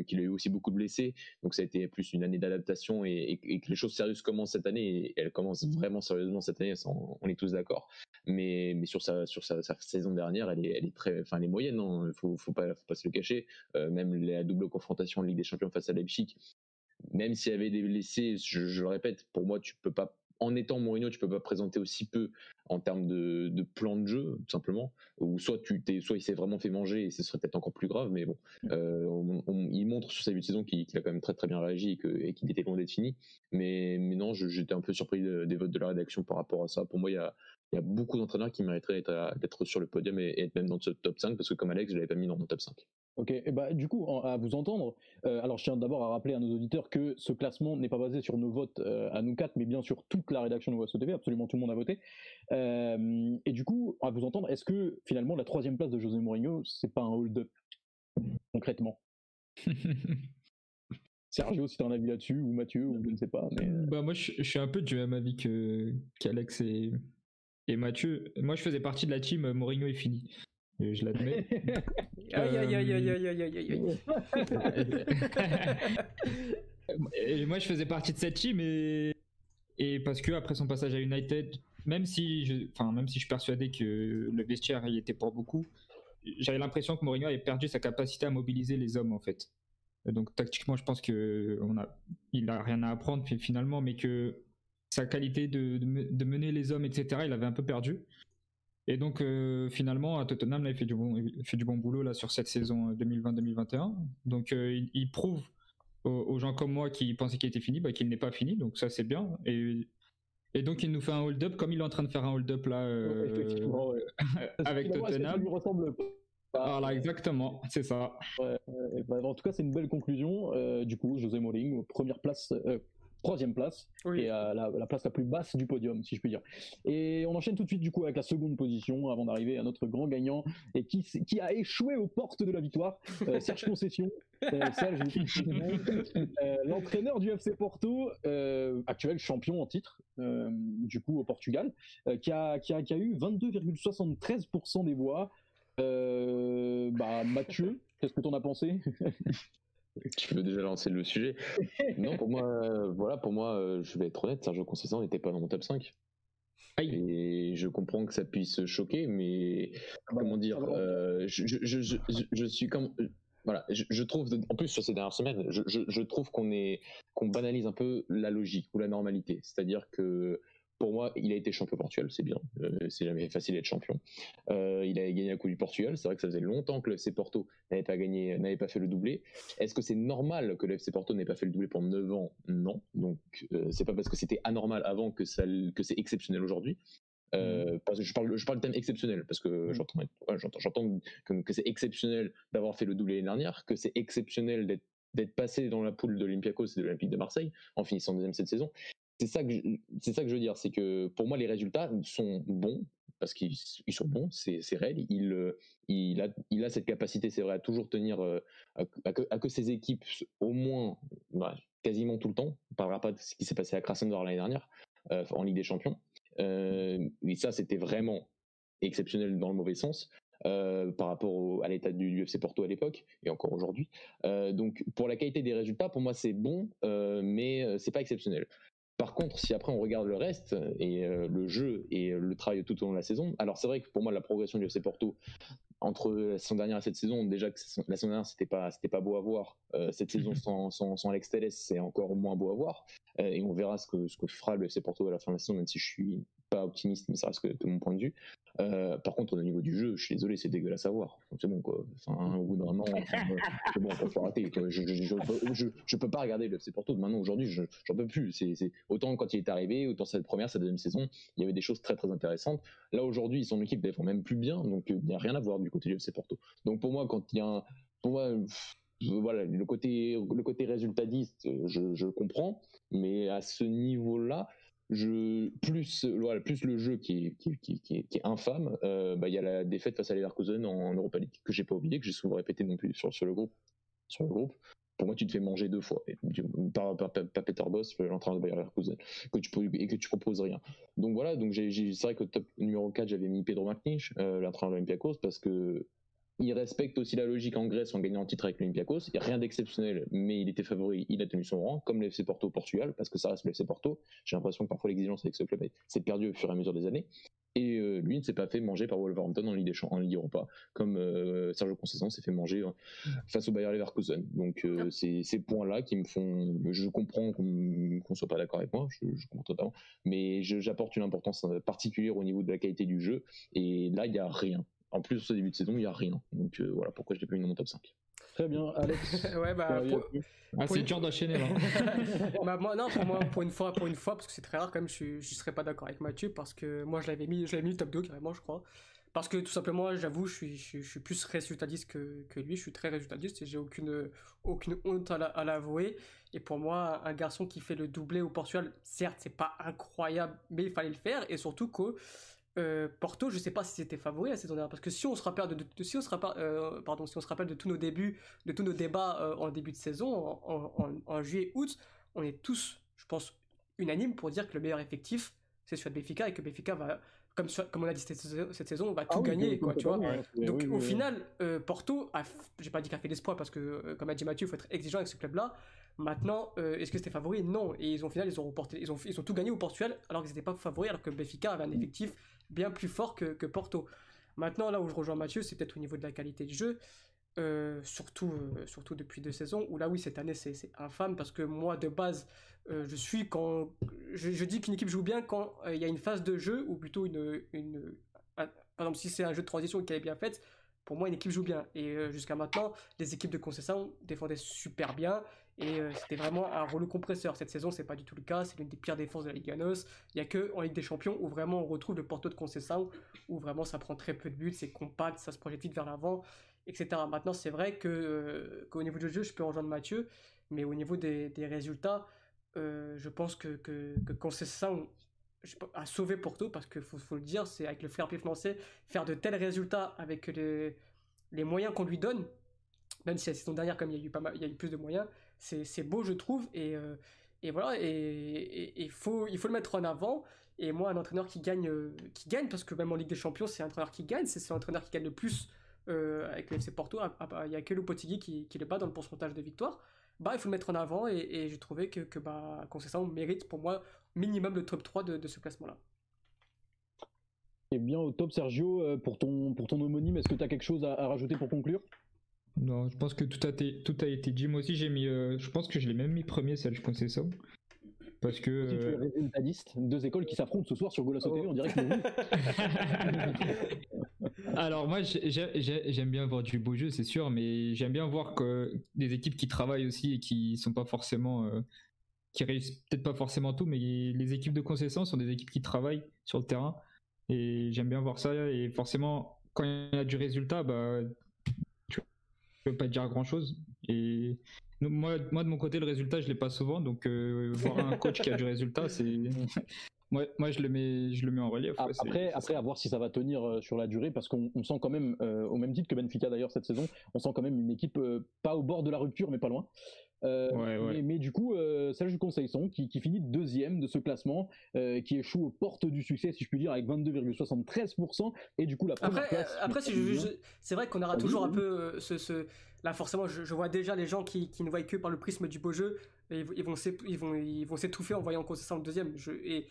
qu'il a eu aussi beaucoup de blessés, donc ça a été plus une année d'adaptation et, que les choses sérieuses commencent cette année et elles commencent vraiment sérieusement cette année, on est tous d'accord. Mais, mais sur sa, sur sa, saison dernière, elle est, elle est très, enfin, elle est moyenne, il hein. faut, faut pas, faut pas se le cacher. Euh, même la double confrontation en Ligue des Champions face à Leipzig, même s'il y avait des blessés, je, le répète, pour moi, tu peux pas, en étant Mourinho, tu peux pas présenter aussi peu en termes de, de plan de jeu, tout simplement. Ou soit tu t'es, soit il s'est vraiment fait manger et ce serait peut-être encore plus grave, mais bon, mm. euh, il montre sur sa vue de saison qu'il, a quand même très très bien réagi et, que, et qu'il était loin d'être fini. Mais, mais non, j'étais un peu surpris des votes de la rédaction par rapport à ça. Pour moi, il y a, il y a beaucoup d'entraîneurs qui mériteraient d'être, sur le podium et, être même dans ce top 5 parce que comme Alex, je l'avais pas mis dans mon top 5. Ok, et bah du coup, à vous entendre, euh, alors je tiens d'abord à rappeler à nos auditeurs que ce classement n'est pas basé sur nos votes euh, à nous quatre, mais bien sur toute la rédaction de VOSO TV, absolument tout le monde a voté. Euh, et du coup, à vous entendre, est-ce que finalement la troisième place de José Mourinho, c'est pas un hold-up? Concrètement Sergio, si tu as un avis là-dessus, ou Mathieu, ou je ne sais pas. Mais... Bah moi, je, suis un peu du même avis qu'Alex et, et Mathieu. Moi, je faisais partie de la team Mourinho est fini je l'admets. aïe, aïe, aïe, aïe, aïe, aïe, aïe, aïe. moi, je faisais partie de cette team et, et parce que après son passage à United, même si je, enfin, même si je suis persuadé que le vestiaire y était pour beaucoup, j'avais l'impression que Mourinho avait perdu sa capacité à mobiliser les hommes en fait. Donc tactiquement, je pense que on a, il a rien à apprendre finalement, mais que sa qualité de, de mener les hommes, etc., il avait un peu perdu. Et donc euh, finalement, à Tottenham, il fait du bon, fait du bon boulot là sur cette saison 2020-2021. Euh, donc euh, il, prouve aux, gens comme moi qui pensaient qu'il était fini, bah, qu'il n'est pas fini. Donc ça c'est bien. Et, et donc il nous fait un hold-up comme il est en train de faire un hold-up là avec Tottenham. Ça lui ressemble pas. Voilà, exactement, c'est ça. Bah, en tout cas, c'est une belle conclusion. du coup, José Mourinho, première place, troisième place et la, place la plus basse du podium, si je puis dire. Et on enchaîne tout de suite du coup avec la seconde position avant d'arriver à notre grand gagnant et qui, qui a échoué aux portes de la victoire, euh, Serge Concession. Euh, euh, l'entraîneur du FC Porto, actuel champion en titre, du coup au Portugal, qui, a, qui, a, qui a eu 22,73% des voix. bah, Mathieu, qu'est-ce que tu en as pensé? tu peux déjà lancer le sujet. non, pour moi, euh, voilà, pour moi, euh, je vais être honnête, Sergio Conceição n'était pas dans mon top 5. Et je comprends que ça puisse choquer, mais ah bah, comment dire, euh, je, je, je, je, suis comme. Voilà, je, trouve, en plus sur ces dernières semaines, je, trouve qu'on est qu'on banalise un peu la logique ou la normalité. C'est-à-dire que pour moi, il a été champion Portugal, c'est bien. Euh, c'est jamais facile d'être champion. Euh, il a gagné la Coupe du Portugal. C'est vrai que ça faisait longtemps que le FC Porto n'avait pas gagné, n'avait pas fait le doublé. Est-ce que c'est normal que le FC Porto n'ait pas fait le doublé pendant 9 ans? Non. Donc euh, c'est pas parce que c'était anormal avant que ça, que c'est exceptionnel aujourd'hui. Euh, mmh. parce que je parle, je parle du thème exceptionnel parce que mmh. j'entends, j'entends, que, que c'est exceptionnel d'avoir fait le doublé l'année dernière, que c'est exceptionnel d'être d'être passé dans la poule de l'Olympiakos et de l'Olympique de Marseille en finissant deuxième cette saison c'est ça que c'est ça que je veux dire, c'est que pour moi les résultats sont bons parce qu'ils sont bons, c'est réel. Il, il, a, il a cette capacité, c'est vrai, à toujours tenir euh, à, que, ses équipes, au moins, bah, quasiment tout le temps, on parlera pas de ce qui s'est passé à Krasnodar l'année dernière euh, en Ligue des Champions. Euh, ça, c'était vraiment exceptionnel dans le mauvais sens. Euh, par rapport à l'état du UFC Porto à l'époque et encore aujourd'hui. Euh, donc pour la qualité des résultats, pour moi c'est bon, euh, mais c'est pas exceptionnel. Par contre, si après on regarde le reste et euh, le jeu et le travail tout au long de la saison, alors c'est vrai que pour moi la progression du FC Porto entre la saison dernière et cette saison, déjà que la saison dernière c'était pas c'était pas beau à voir, euh, cette saison sans, sans, sans Alex Telles c'est encore moins beau à voir. Euh, et on verra ce que ce que fera le FC Porto à la fin de la saison, même si je suis pas optimiste, mais ça reste que, mon point de vue. Euh, par contre, au niveau du jeu, je suis désolé, c'est dégueulasse à voir. C'est bon, quoi. Enfin, au bout d'un moment, c'est bon, faut arrêter. Je, je, je, peux pas regarder le FC Porto maintenant, aujourd'hui, j'en peux plus. C'est, autant quand il est arrivé, autant cette première, sa deuxième saison, il y avait des choses très très intéressantes. Là, aujourd'hui, son équipe défend même plus bien, donc il n'y a rien à voir du côté du FC Porto. Donc pour moi, quand il y a un. Pour moi, voilà, le côté, le côté résultatiste, je, je comprends, mais à ce niveau-là, je, plus, le jeu qui est, qui, infâme, euh, bah, il y a la défaite face à Leverkusen en, en Europa League, que j'ai pas oublié, que j'ai souvent répété non plus sur, le groupe, pour moi, tu te fais manger deux fois par, par, Peter Boss, l'entraîneur de Bayer Leverkusen, que tu et que tu proposes rien. Donc voilà, donc c'est vrai que top numéro 4, j'avais mis Pedro Martins, euh, l'entraîneur de l'Olympiakos, parce que il respecte aussi la logique en Grèce en gagnant un titre avec l'Olympiakos. Il n'y a rien d'exceptionnel, mais il était favori, il a tenu son rang, comme l'FC Porto au Portugal, parce que ça reste l'FC Porto. J'ai l'impression que parfois l'exigence avec ce club s'est perdue au fur et à mesure des années. Et euh, lui ne s'est pas fait manger par Wolverhampton en Ligue, des en Ligue Europa, comme euh, Sergio Conceição s'est fait manger euh, face au Bayer Leverkusen. Donc c'est ces points-là qui me font. Je comprends qu'on ne soit pas d'accord avec moi, je, je, comprends totalement, mais j'apporte une importance particulière au niveau de la qualité du jeu. Et là, il n'y a rien. En plus, ce début de saison, il n'y a rien. Donc voilà pourquoi je l'ai pas mis dans mon top 5. Très bien, Alex. ouais, bah, ah, c'est dur d'enchaîner là. bah, moi, non, pour moi, pour une fois, pour une fois, parce que c'est très rare quand même, je, je serais pas d'accord avec Mathieu parce que moi, je l'avais mis, je l'avais mis top 2 carrément, je crois. Parce que tout simplement, j'avoue, je suis, je, suis plus résultatiste que, que, lui. Je suis très résultatiste et j'ai aucune, aucune honte à l'avouer. Et pour moi, un garçon qui fait le doublé au Portugal, certes, c'est pas incroyable, mais il fallait le faire. Et surtout que euh, Porto, je sais pas si c'était favori la saison dernière, parce que si on se rappelle de, si on se rappelle, euh, pardon, si on se rappelle de tous nos débuts, de tous nos débats euh, en début de saison, en, juillet, août, on est tous, je pense, unanimes pour dire que le meilleur effectif, c'est celui de Béfica et que Béfica va, comme, comme on a dit cette, saison, on va tout ah gagner, quoi, tu vois. Donc au final, Porto, j'ai pas dit qu'il a fait l'espoir parce que, comme a dit Mathieu, il faut être exigeant avec ce club-là. Maintenant, est-ce que c'était favori? Non. Et ils ont, au final, ils ont, ils ont, ils ont tout gagné au Portugal alors qu'ils n'étaient pas favoris, alors que Béfica avait un mm. effectif bien plus fort que, Porto. Maintenant, là où je rejoins Mathieu, c'est peut-être au niveau de la qualité du jeu, euh, surtout, euh, surtout depuis deux saisons, où là, oui, cette année, c'est infâme, parce que moi, de base, euh, je suis quand. Je, dis qu'une équipe joue bien quand il y a une phase de jeu, ou plutôt une. une par exemple, si c'est un jeu de transition qui est bien fait, pour moi, une équipe joue bien. Et jusqu'à maintenant, les équipes de concession défendaient super bien. Et euh, c'était vraiment un rouleau compresseur. Cette saison, c'est pas du tout le cas. C'est l'une des pires défenses de la Ligue Anos. Il y a que en Ligue des Champions où vraiment on retrouve le Porto de Conceição, où vraiment ça prend très peu de buts, c'est compact, ça se projette vite vers l'avant, etc. Maintenant, c'est vrai que euh, qu'au niveau du jeu, je peux rejoindre Mathieu, mais au niveau des, résultats, euh, je pense que, que, que Conceição a sauvé Porto parce qu'il faut, le dire, c'est avec le frère play français, faire de tels résultats avec les, les moyens qu'on lui donne, même si la saison dernière, comme il y a eu, pas mal, il y a eu plus de moyens, c'est beau, je trouve. Et, euh, voilà, et il faut, il faut le mettre en avant. Et moi, un entraîneur qui gagne, euh, qui gagne parce que même en Ligue des Champions, c'est un entraîneur qui gagne, c'est l'entraîneur qui gagne le plus euh, avec le FC Porto. Ah, ah, bah, il n'y a que Lopetegui qui, qui le bat dans le pourcentage de victoire. Bah, il faut le mettre en avant et, et j'ai trouvé que, que bah, mérite pour moi minimum le top 3 de, ce classement-là. Et bien au top, Sergio, pour ton, pour ton homonyme, est-ce que tu as quelque chose à rajouter pour conclure? Non, je pense que tout a, été, tout a été dit. Moi aussi, j'ai mis. Euh, je pense que je l'ai même mis premier, ça, je pensais ça. Parce que. Si tu es euh, résultatiste, deux écoles qui s'affrontent ce soir sur Golasso TV, on dirait que Alors, moi, j'aime bien voir du beau jeu, c'est sûr, mais j'aime bien voir que des équipes qui travaillent aussi et qui sont pas forcément. Euh, qui réussissent peut-être pas forcément tout, mais les équipes de concession sont des équipes qui travaillent sur le terrain. Et j'aime bien voir ça. Et forcément, quand il y a du résultat, bah, peux pas dire grand chose. Et moi, moi, de mon côté, le résultat, je l'ai pas souvent. Donc, euh, voir un coach qui a du résultat, c'est. moi, moi, je le mets, je le mets en relief. après, après, à voir si ça va tenir euh, sur la durée, parce qu'on sent quand même, euh, au même titre que Benfica d'ailleurs cette saison, on sent quand même une équipe pas au bord de la rupture, mais pas loin. Euh, mais, du coup, euh, Serge Conceição qui, qui finit deuxième de ce classement, euh, qui échoue aux portes du succès, si je puis dire, avec 22,73%. Et du coup, la première après, après c'est vrai qu'on aura toujours un peu ce, Là, forcément, je, vois déjà les gens qui, qui, ne voient que par le prisme du beau jeu, et ils, vont ils vont ils vont s'étouffer en voyant Conceição deuxième. Je, et,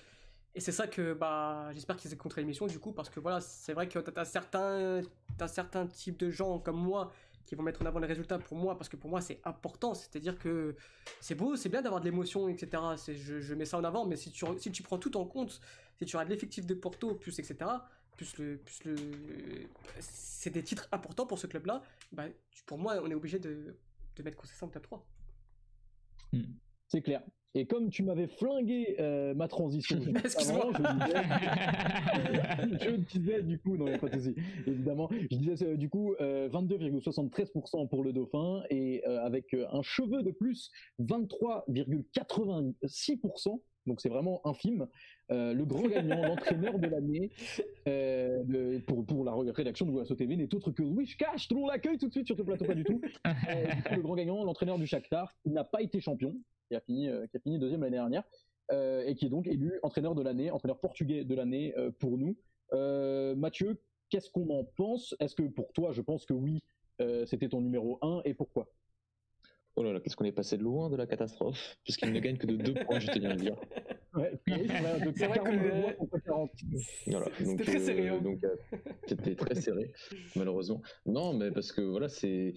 et c'est ça que bah, j'espère qu'ils aient contre l'émission du coup, parce que voilà, c'est vrai que tu as, certains, as certains types de gens comme moi qui vont mettre en avant les résultats pour moi, parce que pour moi c'est important, c'est-à-dire que c'est beau, c'est bien d'avoir de l'émotion, etc. Je, mets ça en avant, mais si tu, si tu prends tout en compte, si tu de l'effectif de Porto, plus etc., plus le, plus le, c'est des titres importants pour ce club-là, bah, pour moi on est obligé de, de mettre Concession en top 3. C'est clair. Et comme tu m'avais flingué euh, ma transition je disais, du coup, non, il n'y a pas de souci, évidemment, je disais euh, du coup 22,73% euh, pour le Dauphin et avec un cheveu de plus, 23,86% Donc c'est vraiment infime. Euh, le grand gagnant, l'entraîneur de l'année euh, pour, pour la rédaction de Golasso TV n'est autre que. Tout le monde l'accueille tout de suite sur ce plateau, pas du tout. Euh, du coup, le grand gagnant, l'entraîneur du Shakhtar, qui n'a pas été champion, qui a fini, qui a fini deuxième l'année dernière, et qui est donc élu entraîneur de l'année, entraîneur portugais de l'année pour nous. Mathieu, qu'est-ce qu'on en pense? Est-ce que pour toi, je pense que oui, c'était ton numéro 1 et pourquoi? Oh là là, qu'est-ce qu'on est passé de loin de la catastrophe Puisqu'il ne gagne que de deux points, je tenais à le dire. Ouais, oui, c'est vrai, de C'est vrai que, 42 euh, voix contre 40. Voilà, C'était donc, très serré, hein. donc, euh, c'était très serré, malheureusement. Non, mais parce que voilà, c'est.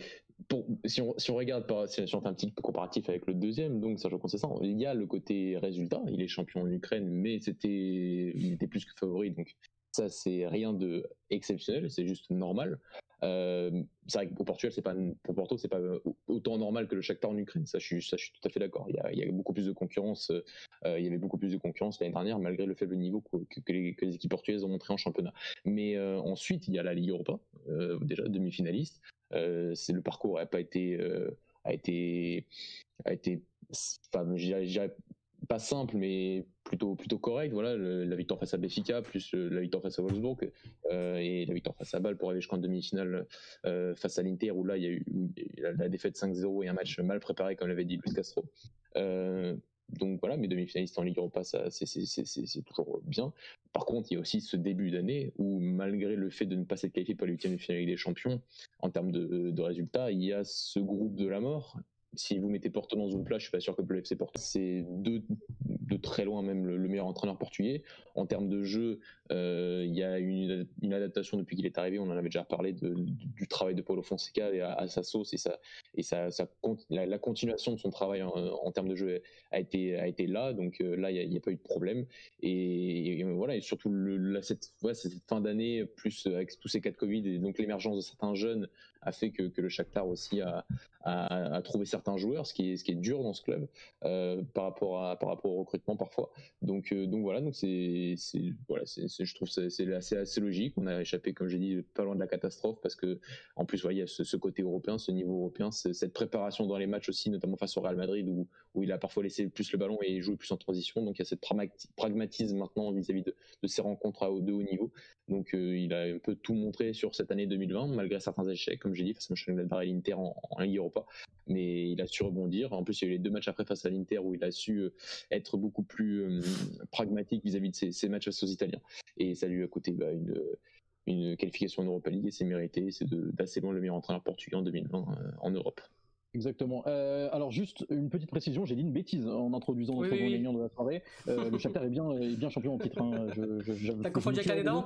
Pour, si, on, si on regarde, par, si, on fait un petit comparatif avec le deuxième, donc Sergio Conceição, il y a le côté résultat, il est champion en Ukraine, mais c'était, il était plus que favori, donc ça c'est rien de exceptionnel, c'est juste normal. Euh, c'est vrai qu'au Portugal, c'est pas pour Porto, c'est pas autant normal que le Shakhtar en Ukraine. Ça, je suis, tout à fait d'accord. Il y a, beaucoup plus de concurrence. euh, il y avait beaucoup plus de concurrence l'année dernière, malgré le faible niveau que, les, équipes portugaises ont montré en championnat. Mais euh, ensuite, il y a la Ligue Europa, euh, déjà demi-finaliste. Euh, le parcours n'a pas été, euh, a été, a été, enfin, je pas simple, mais plutôt plutôt correct. Voilà, la victoire face à Benfica, plus euh, la victoire face à Wolfsburg euh, et la victoire face à Bâle pour arriver jusqu'en demi-finale euh, face à l'Inter, où là il y a eu la, défaite 5-0 et un match mal préparé, comme l'avait dit Luis Castro. Donc voilà, mes demi-finalistes en Ligue Europa, ça, c'est, toujours bien. Par contre, il y a aussi ce début d'année où, malgré le fait de ne pas s'être qualifié pour la huitième de finale des Champions, en termes de résultats, il y a ce groupe de la mort. Si vous mettez Porto dans ce groupe-là, je suis pas sûr que le FC Porto, c'est de, de très loin même le, le meilleur entraîneur portugais. En termes de jeu, euh, il y a une, une adaptation depuis qu'il est arrivé. On en avait déjà parlé du, travail de Paulo Fonseca et à, à sa sauce et, sa, et sa, la, continuation de son travail en, termes de jeu a été, a été là. Donc euh, là, il n'y a, pas eu de problème. Et, voilà, et surtout cette, fin d'année, plus avec tous ces cas de Covid et donc l'émergence de certains jeunes a fait que, que le Shakhtar aussi a, a, a trouvé certains joueurs, ce qui est, dur dans ce club euh, par rapport au recrutement parfois. Donc euh, voilà, donc voilà, je trouve que c'est assez logique. On a échappé, comme j'ai dit, pas loin de la catastrophe parce que en plus, ouais, il y a ce, côté européen, ce niveau européen, ce- cette préparation dans les matchs aussi, notamment face au Real Madrid où il a parfois laissé plus le ballon et joué plus en transition. Donc il y a cette pragmati- pragmatisme maintenant vis-à-vis de, de ces rencontres à de haut niveau. Donc euh, il a un peu tout montré sur cette année 2020, malgré certains échecs, comme j'ai dit, face à Mönchengladbach et l'Inter en, en Ligue Europa. Mais il a su rebondir. En plus, il y a eu les deux matchs après face à l'Inter où il a su euh, être beaucoup plus euh, pragmatique vis-à-vis de ces matchs face aux Italiens. Et ça lui a coûté bah, une, qualification en Europa League et c'est mérité. C'est d'assez loin le meilleur entraîneur portugais en 2020 euh, en Europe. Exactement. Euh, alors juste une petite précision, j'ai dit une bêtise en introduisant notre oui, grand oui. gagnant de la soirée. Euh, le Shakhtar est bien, est bien champion en titre. hein. Je, T'as confondu avec l'année d'avant.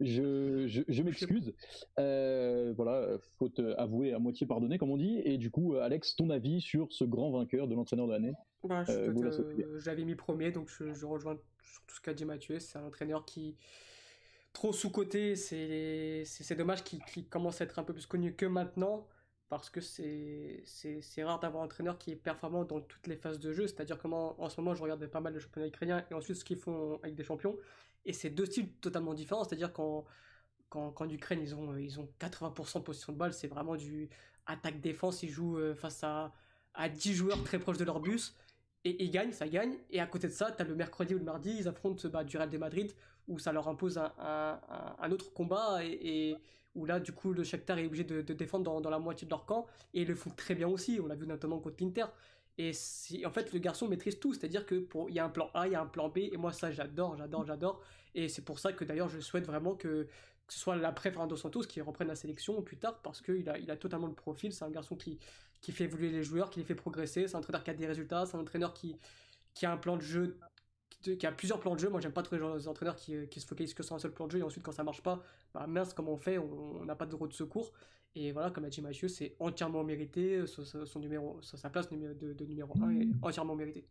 Je, je, je m'excuse. Euh, voilà, faute avouée à moitié pardonnée, comme on dit. Et du coup, Alex, ton avis sur ce grand vainqueur de l'entraîneur de l'année? Bah, je Euh. J'avais mis premier, donc je, je rejoins sur tout ce qu'a dit Mathieu. C'est un entraîneur qui trop sous-coté. C'est c'est c'est dommage qu'il qu'il commence à être un peu plus connu que maintenant. Parce que c'est rare d'avoir un entraîneur qui est performant dans toutes les phases de jeu. C'est-à-dire comment en ce moment je regarde pas mal le championnat ukrainien et ensuite ce qu'ils font avec des champions. Et c'est deux styles totalement différents. C'est-à-dire qu'en quand, qu'en Ukraine ils ont, ils ont 80% de possession de balle, c'est vraiment du attaque-défense. Ils jouent euh, face à, à 10 joueurs très proches de leur bus et ils gagnent, ça gagne. Et à côté de ça, tu as le mercredi ou le mardi, ils affrontent bah, du Real de Madrid où ça leur impose un, un- autre combat et où là, du coup, le Shakhtar est obligé de, défendre dans, la moitié de leur camp et le font très bien aussi. On l'a vu notamment contre l'Inter. Et en fait, le garçon maîtrise tout, c'est-à-dire que y a un plan A, il y a un plan B, et moi ça j'adore, j'adore, j'adore. Et c'est pour ça que d'ailleurs je souhaite vraiment que, ce soit l'après Fernando Santos qui reprenne la sélection plus tard, parce qu'il a, il a totalement le profil. C'est un garçon qui, fait évoluer les joueurs, qui les fait progresser. C'est un entraîneur qui a des résultats, c'est un entraîneur qui a un plan de jeu, qui, a plusieurs plans de jeu. Moi j'aime pas trop les entraîneurs qui, qui se focalisent que sur un seul plan de jeu, et ensuite quand ça marche pas, bah mince, comment on fait? On n'a pas de roue de secours. Et voilà, comme a dit Mathieu, c'est entièrement mérité. Son, son- numéro, sa place numéro- de, de numéro 1 est entièrement méritée.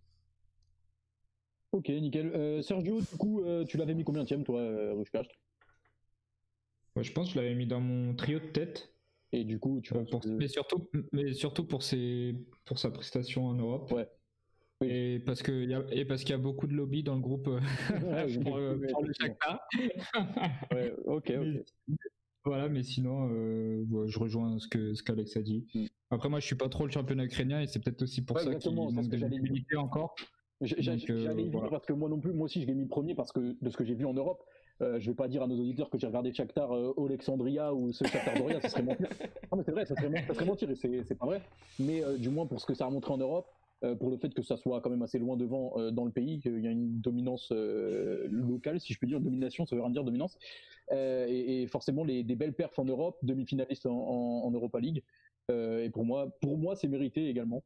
Ok, nickel. Euh, Sergio, du coup, euh, tu l'avais mis combien de toi, euh, Ouais, je pense que je l'avais mis dans mon trio de tête. Et du coup, tu Euh, penses pour- que- mais surtout, mais surtout pour, ses, pour sa prestation en Europe. Ouais. Oui. Et parce que y a, et parce qu'il y a beaucoup de lobby dans le groupe euh, pour, euh, pour le. Shakhtar. Ouais, ok, Voilà, mais sinon, euh, ouais, je rejoins ce que ce qu'Alex a dit. Mm. Après, moi, je suis pas trop le championnat ukrainien et c'est peut-être aussi pour Ouais, ça qu'il manque que de visibilité encore. J'allais y venir parce que moi non plus, moi aussi je l'ai mis premier parce que de ce que j'ai vu en Europe, euh, je vais pas dire à nos auditeurs que j'ai regardé Shakhtar euh, Alexandria ou ce Shakhtar Doria, ça serait mentir. Non mais c'est vrai, ça serait, ça serait mentir et c'est pas vrai. Mais euh, du moins pour ce que ça a montré en Europe, euh, pour le fait que ça soit quand même assez loin devant euh, dans le pays, qu'il y a une dominance euh, locale, si je peux dire, domination, ça veut rien dire dominance, et, et, forcément les, des belles perfs en Europe, demi-finaliste en, en, en, Europa League, et pour moi, pour moi c'est mérité également.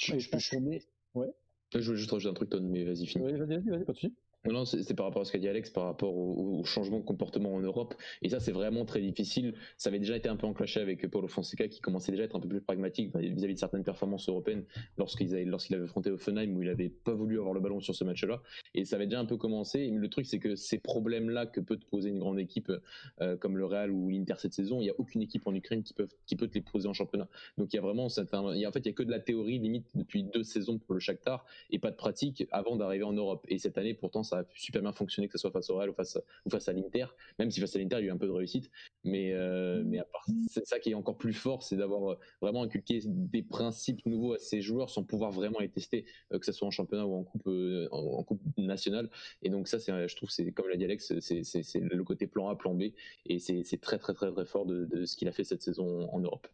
Je, je, je est... Ouais. Je voulais juste rajouter un truc, Ton, mais vas-y, finis. Ouais, vas-y, vas-y, pas de soucis. Non, c'est par rapport à ce qu'a dit Alex, par rapport au, changement de comportement en Europe. Et ça, c'est vraiment très difficile. Ça avait déjà été un peu enclenché avec Paulo Fonseca, qui commençait déjà à être un peu plus pragmatique vis-à-vis de certaines performances européennes lorsqu'il avait, lorsqu'il avait affronté Offenheim, où il n'avait pas voulu avoir le ballon sur ce match-là. Et ça avait déjà un peu commencé. Mais le truc, c'est que ces problèmes-là que peut te poser une grande équipe euh, comme le Real ou l'Inter cette saison, il n'y a aucune équipe en Ukraine qui peut, te les poser en championnat. Donc il y a vraiment, en fait, il y a que de la théorie limite depuis deux saisons pour le Shakhtar et pas de pratique avant d'arriver en Europe. Et cette année, pourtant, ça a super bien fonctionné que ce soit face au Real ou face, ou face à l'Inter, même si face à l'Inter il y a eu un peu de réussite. Mais, euh, mais à part c'est ça qui est encore plus fort, c'est d'avoir euh, vraiment inculqué des principes nouveaux à ces joueurs sans pouvoir vraiment les tester, euh, que ce soit en championnat ou en coupe, en, en, coupe nationale. Et donc ça, c'est, je trouve, c'est comme l'a dit Alex, c'est, c'est, c'est le côté plan A, plan B, et c'est, c'est très très très très fort de, de ce qu'il a fait cette saison en Europe.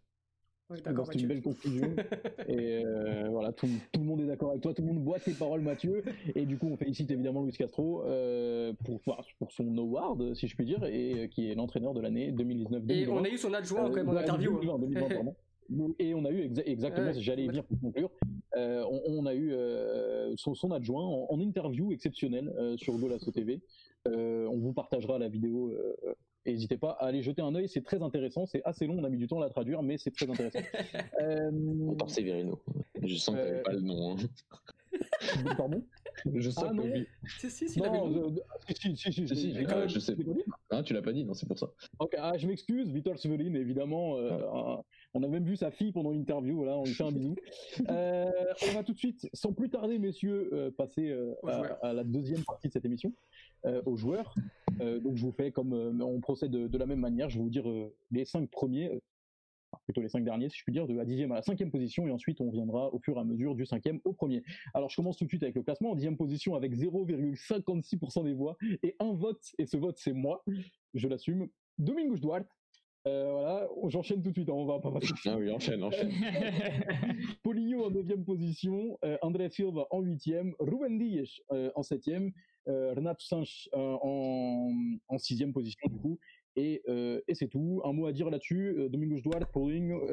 C'est une belle conclusion. et euh, voilà, tout, tout, le monde est d'accord avec toi, tout le monde boit tes paroles, Mathieu. Et du coup, on félicite évidemment Luis Castro euh, pour, pour son award, si je puis dire, et euh, qui est l'entraîneur de l'année 2019 Et on a eu son adjoint quand même en interview. 2020, 2020, pardon. Et on a eu exa exactement, ouais, j'allais y venir pour conclure, euh, on, on, a eu euh, son, son, adjoint en, en interview exceptionnelle euh, sur Golasso TV. on vous partagera la vidéo N'hésitez pas à aller jeter un œil, c'est très intéressant. C'est assez long, on a mis du temps à la traduire, mais c'est très intéressant. euh... Severino. Je sens que euh... t'avais pas le nom. Hein. Pardon? Je sens ah, que oui. Si, si, si, non, euh, si, si, si, si, si, euh, je sais. Ah, tu l'as pas dit, non, c'est pour ça. Ok, ah, je m'excuse, Vitor Severin, évidemment. Euh, ah. On a même vu sa fille pendant l'interview, voilà, on lui fait un bisou. euh, on va tout de suite, sans plus tarder, messieurs, euh, passer euh, à, à, la deuxième partie de cette émission, aux joueurs. donc je vous fais comme on procède de, de, la même manière, je vais vous dire les cinq premiers, plutôt les cinq derniers, si je puis dire, de la dixième à la cinquième position, et ensuite on viendra au fur et à mesure du cinquième au premier. Alors je commence tout de suite avec le classement, en dixième position avec 0,56% des voix, et un vote, et ce vote c'est moi, je l'assume, Domingos Duarte, euh, voilà, j'enchaîne tout de suite, hein, on va pas passer. Ah oui, enchaîne, enchaîne. Poligno en 9 position, euh, André Silva en 8 Ruben Dias euh, en 7 euh, Renato Sanch en, en 6 position du coup, et, et c'est tout. Un mot à dire là-dessus, Domingos Duarte, Paulinho,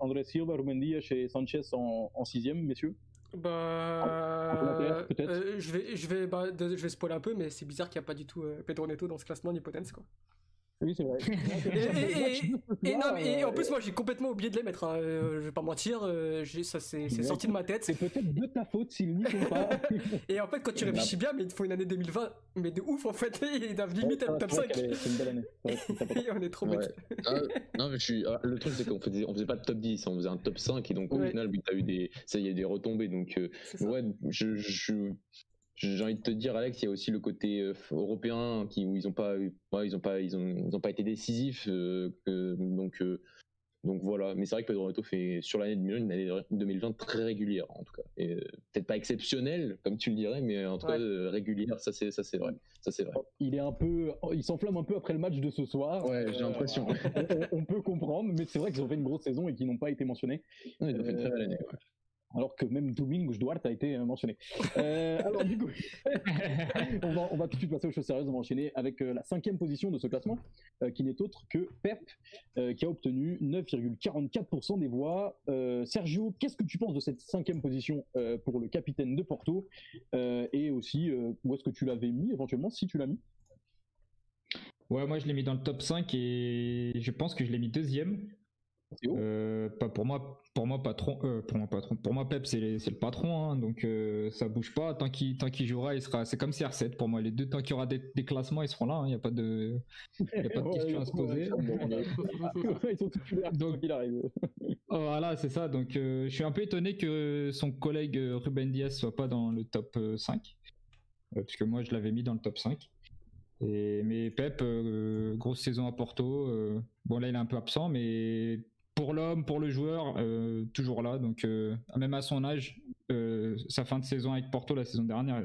André Silva, Ruben Dias et Sanchez en, en 6 messieurs bah, peut-être. Euh, je vais, je vais, bah, je vais spoiler un peu, mais c'est bizarre qu'il n'y a pas du tout euh, Pedro Neto dans ce classement ni Potence, quoi. Oui, c'est vrai. et, et, et, non, et, en plus, moi, j'ai complètement oublié de les mettre. Hein. Euh, je vais pas mentir, euh, ça c'est sorti de ma tête. C'est peut-être de ta faute s'ils n'y sont pas. et en fait, quand tu réfléchis bien, mais il faut une année 2020, mais de ouf en fait, il doivent limite être top 5. C'est une belle année. on est trop ouais. ah, non, mais je suis. Ah, le truc, c'est qu'on faisait, on faisait pas de top 10, on faisait un top 5, et donc au ouais. final, t'as eu des. Ça, il y a des retombées, donc. Euh, ouais, je, je, j'ai envie de te dire Alex il y a aussi le côté euh, européen qui où ils ont pas ouais, ils ont pas ils ont ils ont pas été décisifs euh, que, donc euh, donc voilà. Mais c'est vrai que Pedro Neto fait sur l'année 2020 une année 2020 très régulière en tout cas. Et peut-être pas exceptionnelle comme tu le dirais mais en tout ouais. cas régulière ça c'est ça c'est vrai. Ça c'est vrai. Il est un peu il s'enflamme un peu après le match de ce soir. Ouais j'ai l'impression. On, on, peut comprendre mais c'est vrai qu'ils ont fait une grosse saison et qu'ils n'ont pas été mentionnés. Ouais, ils ont fait une très belle année ouais alors que même Domingos Duarte a été mentionné. Euh, alors du coup, on, va, on, va, tout de suite passer aux choses sérieuses, on va enchaîner avec euh, la cinquième position de ce classement, euh, qui n'est autre que Pep, euh, qui a obtenu 9,44% des voix. Euh, Sergio, qu'est-ce que tu penses de cette cinquième position euh, pour le capitaine de Porto? Et aussi, où est-ce que tu l'avais mis éventuellement, si tu l'as mis? Ouais, moi je l'ai mis dans le top 5 et je pense que je l'ai mis deuxième. Euh, pas pour moi, pour moi patron, euh, pour moi patron, pour moi Pep c'est le patron, hein, donc euh, ça bouge pas tant qu'il tant qu'il jouera, il sera, c'est comme CR7 pour moi les deux tant qu'il y aura des, des, classements ils seront là, il hein, n'y a pas de, y a pas de questions à se poser. ils sont titulaires donc il arrive. voilà c'est ça, donc je suis un peu étonné que son collègue Ruben Diaz soit pas dans le top 5 parce que moi je l'avais mis dans le top 5. Et, mais Pep, euh, grosse saison à Porto. Euh, bon là il est un peu absent, mais pour l'homme, pour le joueur, euh, toujours là. Donc même à son âge, sa fin de saison avec Porto la saison dernière,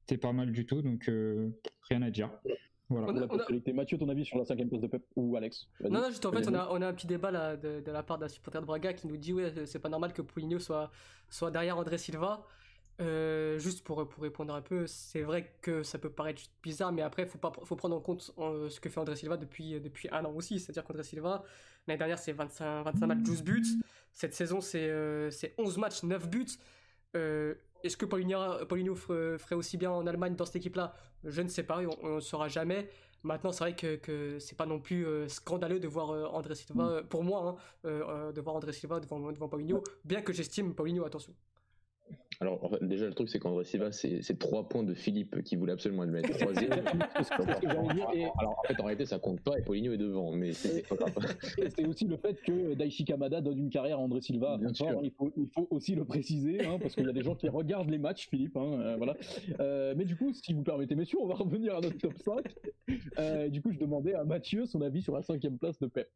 c'était pas mal du tout, donc rien à dire. Voilà. On a, Mathieu, ton avis sur la cinquième place de Pep ou Alex? Non, non, juste en fait, on a, on a un petit débat là, de, de la part d'un supporter de Braga qui nous dit ouais, c'est pas normal que Pouligno soit, soit derrière André Silva. Euh, juste pour, pour répondre un peu, c'est vrai que ça peut paraître bizarre, mais après, il faut, pas, faut prendre en compte euh, ce que fait André Silva depuis, depuis un an aussi. C'est-à-dire qu'André Silva, l'année dernière, c'est 25, 25 matchs, 12 buts. Cette saison, c'est euh, 11 matchs, 9 buts. Euh, est-ce que Paulinho, ferait aussi bien en Allemagne dans cette équipe-là? Je ne sais pas, on ne saura jamais. Maintenant, c'est vrai que, que c'est pas non plus euh, scandaleux de voir euh, André Silva, mm. pour moi, hein, de voir André Silva devant, devant Paulinho, bien que j'estime Paulinho, attention. Alors, déjà, le truc, c'est qu'André Silva, c'est trois points de Philippe qui voulait absolument le mettre troisième. alors, en fait, en réalité, ça compte pas et Paulinho est devant, mais c'est C'est aussi le fait que Daichi Kamada donne une carrière à André Silva. Il, faut, il, faut, aussi le préciser, hein, parce qu'il y a des gens qui regardent les matchs, Philippe. Hein, euh, voilà. Euh, mais du coup, si vous permettez, messieurs, on va revenir à notre top 5. Euh, du coup, je demandais à Mathieu son avis sur la cinquième place de Pep.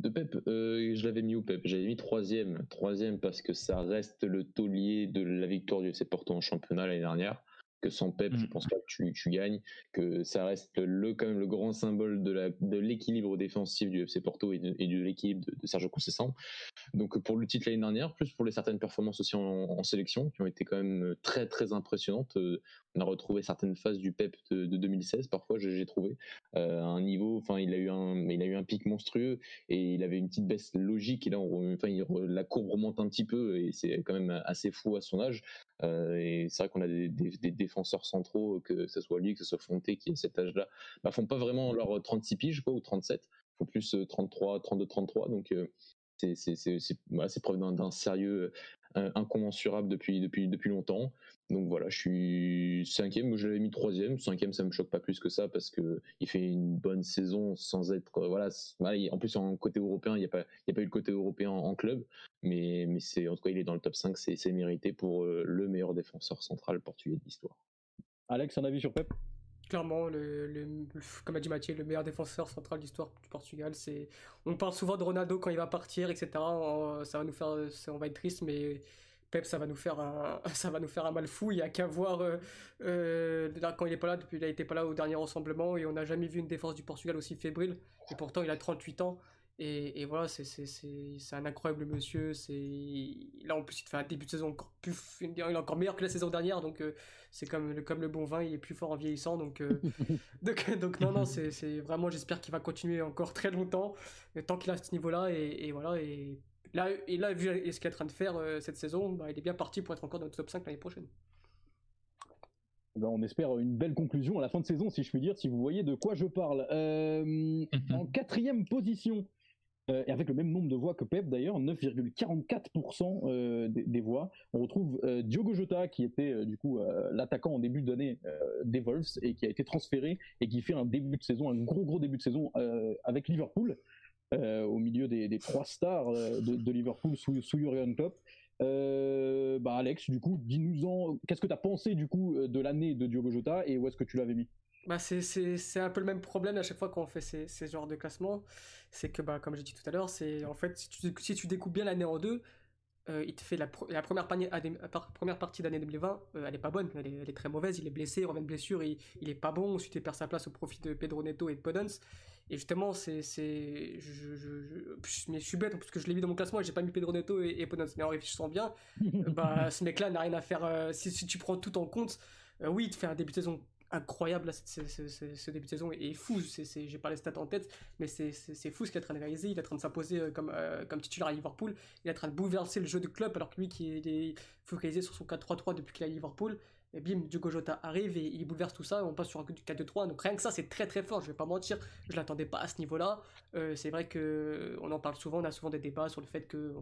De Pep, euh, je l'avais mis où Pep J'avais mis troisième. Troisième parce que ça reste le taulier de la victoire du FC Porto en championnat l'année dernière que sans Pep, je mm. pense pas que tu, tu, gagnes, que ça reste le quand même le grand symbole de de l'équilibre défensif du FC Porto et de, l'équipe de, Sergio Conceição. Donc pour le titre l'année dernière, plus pour les certaines performances aussi en, sélection qui ont été quand même très très impressionnantes. On a retrouvé certaines phases du Pep de, 2016 parfois j'ai trouvé euh, un niveau enfin il a eu un il a eu un pic monstrueux et il avait une petite baisse logique et là enfin la courbe remonte un petit peu et c'est quand même assez fou à son âge euh, et c'est vrai qu'on a des, défenseurs centraux, que ce soit lui, que ce soit Fonté, qui à cet âge-là, bah, font pas vraiment leur 36 piges, quoi, ou 37, font plus 33, 32, 33. Donc, euh, c'est preuve d'un sérieux incommensurable depuis, depuis, depuis longtemps. Donc voilà, je suis cinquième, je l'avais mis troisième. Cinquième, ça me choque pas plus que ça parce que il fait une bonne saison sans être euh, voilà. En plus en côté européen, il n'y a pas, il y a pas eu le côté européen en, club, mais mais c'est en tout cas il est dans le top 5, c'est mérité pour euh, le meilleur défenseur central portugais de l'histoire. Alex, un avis sur Pep? Clairement, le, comme a dit Mathieu, le meilleur défenseur central de l'histoire du Portugal. C'est, on parle souvent de Ronaldo quand il va partir, etc. ça va nous faire, on va être triste, mais Pep, ça va nous faire un, ça va nous faire un mal fou. Il y a qu'à voir euh, euh, quand il est pas là, depuis il a été pas là au dernier rassemblement et on n'a jamais vu une défense du Portugal aussi fébrile. Et pourtant, il a 38 ans. Et, voilà, c'est un incroyable monsieur. Là, en plus, il fait un début de saison encore plus. Il est encore meilleur que la saison dernière. Donc, euh, c'est comme, le, comme le bon vin, il est plus fort en vieillissant. Donc, donc, donc, non, non, c'est vraiment, j'espère qu'il va continuer encore très longtemps. Tant qu'il a ce niveau-là. Et, et, voilà. Et Là, et là, vu ce qu'il est en train de faire euh, cette saison, bah, il est bien parti pour être encore dans le top 5 l'année prochaine. Eh ben, on espère une belle conclusion à la fin de saison, si je puis dire, si vous voyez de quoi je parle. Euh, en quatrième position, euh, et avec le même nombre de voix que Pep d'ailleurs, 9,44% des, voix, on retrouve Diogo Jota, qui était du coup l'attaquant en début d'année des Wolves et qui a été transféré et qui fait un début de saison, un gros gros début de saison avec Liverpool. Euh, au milieu des, trois stars euh, de, Liverpool sous, sous Jurgen Klopp. Euh, bah Alex, du coup, dis-nous-en, qu'est-ce que tu as pensé du coup de l'année de Diogo Jota et où est-ce que tu l'avais mis? Bah c'est un peu le même problème à chaque fois qu'on fait ces, ces genres de classements. C'est que, bah, comme j'ai dit tout à l'heure, c'est en fait, si tu, si tu découpes bien l'année en deux, il te fait la, la première, première, partie d'année 2020, elle est pas bonne, elle est, elle est, très mauvaise, il est blessé, il revient de blessure, il, il est pas bon, ensuite il perd sa place au profit de Pedro Neto et de Podence. Et justement, c'est. Je, je, je, je, suis bête parce que je l'ai mis dans mon classement et j'ai pas mis Pedro Neto et, et Mais en réfléchissant bien, bah, ce mec-là n'a rien à faire. Euh, si, si, tu prends tout en compte, euh, oui, il te fait un début de saison incroyable là, ce début de saison est, fou. J'ai pas les stats en tête, mais c'est fou ce qu'il est en train de réaliser. Il est en train de s'imposer euh, comme, comme titulaire à Liverpool. Il est en train de bouleverser le jeu de club alors que lui qui est focalisé sur son 4-3-3 depuis qu'il est à Liverpool et bim, Diogo Jota arrive et il bouleverse tout ça, on passe sur un 4-2-3, donc rien que ça c'est très très fort, je vais pas mentir, je l'attendais pas à ce niveau-là, euh, c'est vrai que on en parle souvent, on a souvent des débats sur le fait que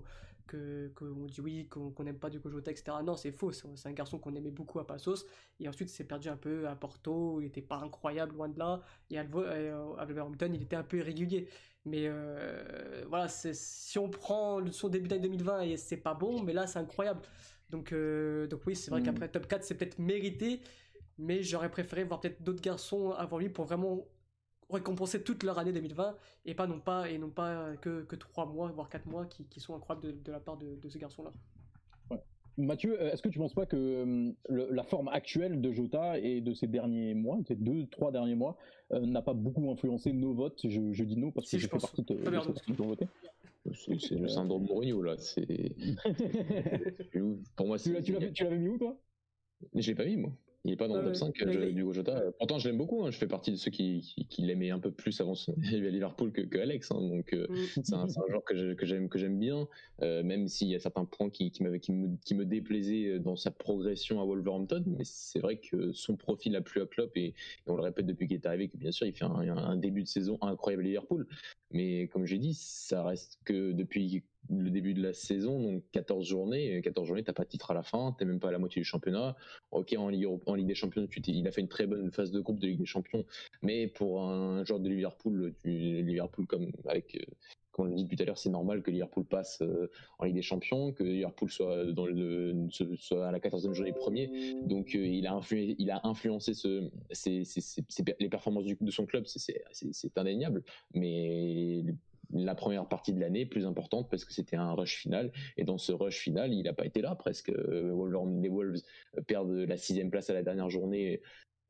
que qu'on dit oui, qu'on n'aime pas Diogo Jota, etc. Non, c'est faux, c'est un garçon qu'on aimait beaucoup à Passos, et ensuite il s'est perdu un peu à Porto, il était pas incroyable loin de là, et à Wolverhampton il était un peu irrégulier. Mais euh, voilà, si on prend son début d'année 2020 c'est pas bon, mais là c'est incroyable. Donc, euh, donc oui, c'est vrai mm. qu'après top 4, c'est peut-être mérité, mais j'aurais préféré voir peut-être d'autres garçons avant lui pour vraiment récompenser toute leur année 2020 et pas non pas et non pas que, que 3 mois voire 4 mois qui, qui sont incroyables de, de la part de, de ce garçon là Mathieu, euh, est-ce que tu penses pas que euh, le- la forme actuelle de Jota et de ces derniers mois, ces deux, trois derniers mois, euh, n'a pas beaucoup influencé nos votes? Je, je dis non parce que Si, je je fais partie de, de ceux qui ont voté. C'est le syndrome Mourinho là. C'est pour moi. tu l'as- c'est- tu l'avais tu l'avais mis où toi? Je l'ai pas mis moi. Il est pas dans le top ouais. 5 Mais je- il est- du Jota. Pourtant je l'aime beaucoup. hein. Je fais partie de ceux qui, qui, qui l'aimaient un peu plus avant son arrivée à Liverpool que, que Alex. hein. Donc euh, Mm. c'est un, un joueur que j'aime que j'aime bien, euh, même s'il y a certains points qui, qui, qui, me, qui me déplaisaient dans sa progression à Wolverhampton. Mais c'est vrai que son profil a plu à Klopp et, et on le répète depuis qu'il est arrivé que bien sûr il fait un, un début de saison incroyable à Liverpool. Mais comme j'ai dit, ça reste que depuis le début de la saison, donc 14 journées, 14 journées, t'as pas de titre à la fin, t'es même pas à la moitié du championnat. Ok, en Ligue, en Ligue des Champions, tu il a fait une très bonne phase de groupe de Ligue des Champions, mais pour un joueur de Liverpool, tu, Liverpool comme avec, euh, comme on l'a dit tout à l'heure, c'est normal que Liverpool passe euh, en Ligue des Champions, que Liverpool soit dans le, soit à la 14e journée premier. Donc euh, il a influé, il a influencé ce, ses- ses- ses- les performances du- de son club, c'est indéniable. Mais la première partie de l'année plus importante parce que c'était un rush final. Et dans ce rush final il n'a pas été là presque. Euh, les Wolves perdent la sixième place à la dernière journée.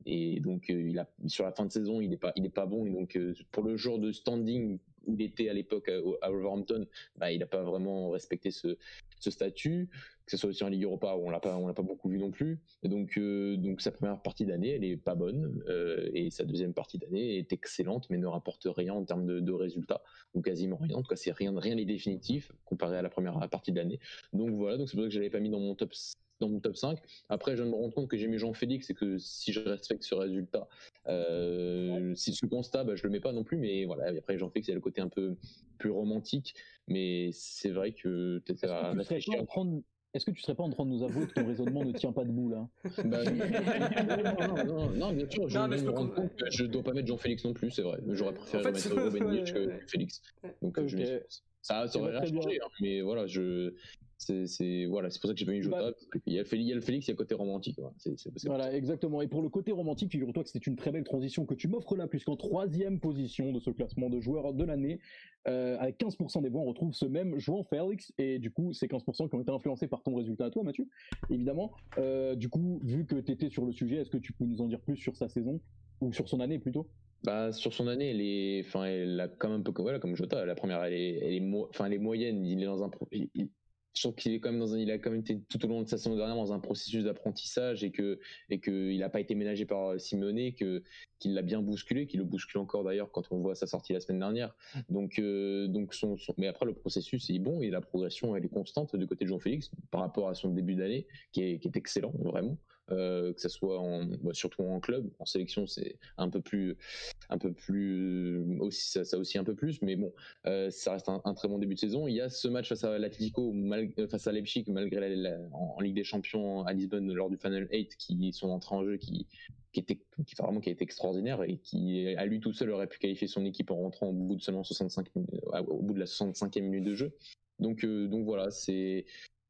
Et donc euh, sur la fin de saison il n'est pas bon. Et donc euh, pour le genre de standing où il était à l'époque à, à Wolverhampton bah, il n'a pas vraiment respecté ce, ce statut que ce soit aussi en Ligue Europa où on l'a pas on l'a pas beaucoup vu non plus. Donc euh, donc sa première partie d'année elle est pas bonne euh, et sa deuxième partie d'année est excellente mais ne rapporte rien en termes de, résultats ou quasiment rien. En tout cas c'est rien rien n'est définitif comparé à la première partie de l'année. Donc voilà donc c'est pour ça que je l'avais pas mis dans mon top dans mon top 5 après je me rendre compte que j'ai mis Jean-Félix et que si je respecte ce résultat euh, si ce constat bah, je le mets pas non plus mais voilà et après Jean-Félix il y a le côté un peu plus romantique mais c'est vrai que peut-être Est-ce que, tu serais pas en train de- est-ce que tu serais pas en train de nous avouer que ton raisonnement ne tient pas debout là? Bah, non, non, non, non, bien sûr, je que dois pas mettre Jean-Félix non plus, c'est vrai. J'aurais préféré En fait, ouais, Dias ouais. que Félix. Donc, euh, je ça, ça aurait rien changé, hein, mais voilà, je. C'est, c'est, voilà, c'est pour ça que j'ai pas mis Jota. Bah- qu'il y a Félix, il y a le Félix, il y a le côté romantique. voilà. C'est, c'est, c'est Voilà, exactement. Et pour le côté romantique, figure-toi que c'était une très belle transition que tu m'offres là, puisqu'en troisième position de ce classement de joueurs de l'année, euh, avec 15% des voix, on retrouve ce même João Félix. Et du coup, ces 15% qui ont été influencés par ton résultat à toi, Mathieu, évidemment. Euh, du coup, vu que tu étais sur le sujet, est-ce que tu peux nous en dire plus sur sa saison? Ou sur son année plutôt? Bah, sur son année, elle est, enfin, elle a quand même un peu, voilà, comme Jota, la première, elle est, elle est, mo- enfin, elle est moyenne. Il est dans un, il- il- je trouve qu'il est quand même dans un, il a quand même été tout au long de sa saison dernière dans un processus d'apprentissage et que, et que il a pas été ménagé par Simeone, que, qu'il l'a bien bousculé, qu'il le bouscule encore d'ailleurs quand on voit sa sortie la semaine dernière. Donc, euh, donc son, mais après le processus est bon et la progression elle est constante du côté de Jean-Félix par rapport à son début d'année qui est, qui est excellent vraiment. Euh, que ça soit bah, surtout en club, en sélection c'est un peu plus, un peu plus ça, aussi un peu plus, mais bon, euh, ça reste un, très bon début de saison. Il y a ce match face à l'Atlético, euh, face à Leipzig, malgré la, en, Ligue des Champions à Lisbonne lors du Final 8 qui sont entrés en jeu, qui qui était qui, vraiment qui a été extraordinaire et qui à lui tout seul aurait pu qualifier son équipe en rentrant au bout de seulement 65 minutes, euh, au bout de la 65e minute de jeu. Donc donc voilà, c'est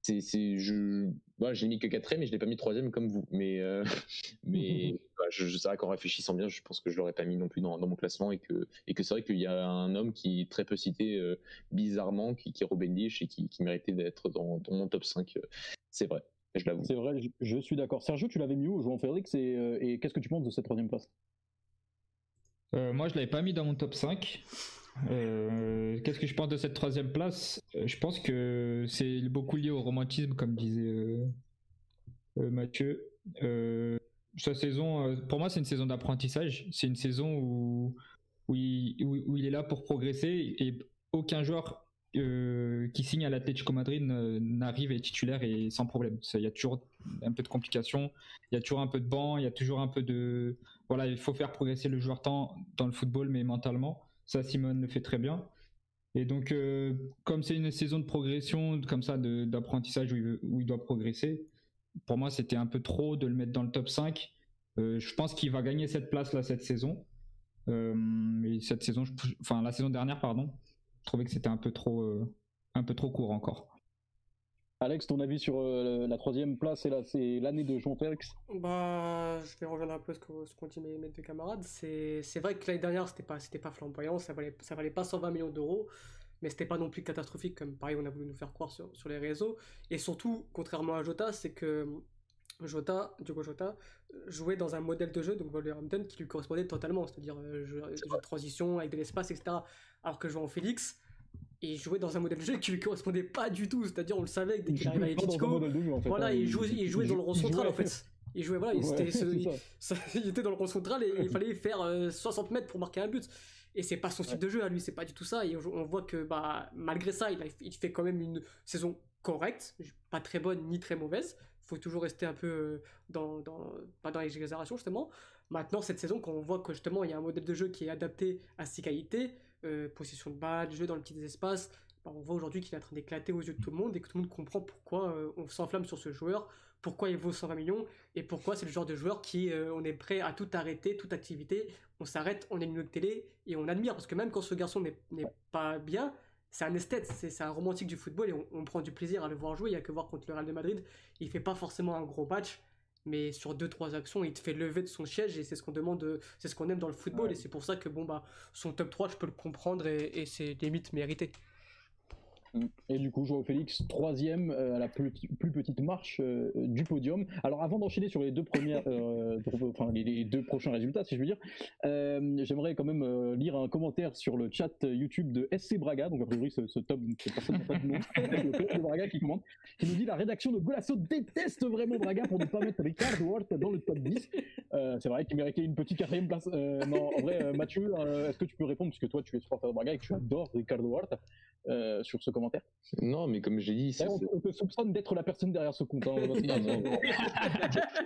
c'est c'est je voilà, j'ai mis que quatrième mais je l'ai pas mis troisième comme vous. Mais euh, mais je, je c'est vrai qu'en réfléchissant bien, je pense que je l'aurais pas mis non plus dans, dans mon classement et que et que c'est vrai qu'il y a un homme qui est très peu cité euh, bizarrement qui qui est Robin Dish et qui, qui méritait d'être dans, dans mon top 5 euh, c'est vrai. Je l'avoue. C'est vrai, je, je suis d'accord. Sergio, tu l'avais mis où, João Félix? Et, euh, et qu'est-ce que tu penses de cette troisième place? Euh, moi, je l'avais pas mis dans mon top 5. Euh, Qu'est-ce que je pense de cette troisième place? Euh, Je pense que c'est beaucoup lié au romantisme, comme disait euh, Mathieu. Sa saison, pour moi, c'est une saison d'apprentissage. C'est une saison où, où, il, où- il est là pour progresser et aucun joueur qui signe à l'Atlético Madrid n'arrive à être titulaire et sans problème. Il y a toujours un peu de complications, il y a toujours un peu de banc, il y a toujours un peu de, voilà, il faut faire progresser le joueur tant dans le football, mais mentalement. Ça, Simone le fait très bien. Et donc, euh, comme c'est une saison de progression, comme ça, d'apprentissage où, il doit progresser, pour moi, c'était un peu trop de le mettre dans le top 5. Euh, je pense qu'il va gagner cette place-là cette saison. Euh, cette saison, enfin, la saison dernière, pardon, je trouvais que c'était un peu trop, euh, un peu trop court encore. Alex, ton avis sur euh, la troisième place, c'est la- c'est l'année de João Félix Bah, je vais revenir un peu à ce qu'ont dit mes, mes deux camarades. C'est vrai que l'année dernière, c'était pas, pas flamboyant, ça valait, ça valait pas 120 millions d'euros. mais c'était pas non plus catastrophique comme pareil on a voulu nous faire croire sur, sur les réseaux. Et surtout, contrairement à Jota, c'est que Jota, Diogo Jota, jouait dans un modèle de jeu, donc Wolverhampton, qui lui correspondait totalement, c'est-à-dire euh, jeu, de transition avec de l'espace, etc. Alors que João Félix, il jouait dans un modèle de jeu qui lui correspondait pas du tout, c'est-à dire on le savait dès qu'il arrivait à Atletico, voilà, il jouait, il jouait dans le rôle central en fait. Il jouait, voilà, il, était dans le rôle central et il fallait faire 60 euh, mètres pour marquer un but. Et c'est pas son style de jeu à lui, c'est pas du tout ça. Et on voit que bah, malgré ça, il, il fait quand même une saison correcte, pas très bonne ni très mauvaise. Il faut toujours rester un peu euh, dans, dans, pas dans l'exagération justement. Maintenant, cette saison, quand on voit que justement il y a un modèle de jeu qui est adapté à ses qualités, euh, possession de balle, jeu dans le petit espace, bah, on voit aujourd'hui qu'il est en train d'éclater aux yeux de tout le monde et que tout le monde comprend pourquoi on s'enflamme sur ce joueur, pourquoi il vaut 120 millions et pourquoi c'est le genre de joueur qui euh, on est prêt à tout arrêter, toute activité, on s'arrête, on est une télé et on admire parce que même quand ce garçon n'est pas bien, c'est un esthète, c'est un romantique du football et on, prend du plaisir à le voir jouer. Il y a que voir contre le Real de Madrid, il fait pas forcément un gros match, mais sur deux trois actions, il te fait lever de son siège et c'est ce qu'on demande, c'est ce qu'on aime dans le football et c'est pour ça que bon bah son top 3, je peux le comprendre et, et c'est limite mérité. Et du coup, Joao Félix, troisième euh, à la plus, petite marche euh, du podium. Alors, avant d'enchaîner sur les deux premières, euh, enfin les, deux prochains résultats, si je veux dire, j'aimerais quand même lire un commentaire sur le chat YouTube de SC Braga. Donc, a priori, ce, ce top, c'est personne pas du nom. le Braga qui commente, qui nous dit la rédaction de Golasso déteste vraiment Braga pour ne pas mettre Ricardo Horta dans le top 10. c'est vrai qu'il méritait une petite quatrième place. non, en vrai, Mathieu, est-ce que tu peux répondre? Puisque toi, tu es supporter de Braga et que tu adores Ricardo Horta sur ce commentaire non, mais comme j'ai dit, on, te soupçonne d'être la personne derrière ce compte. Hein,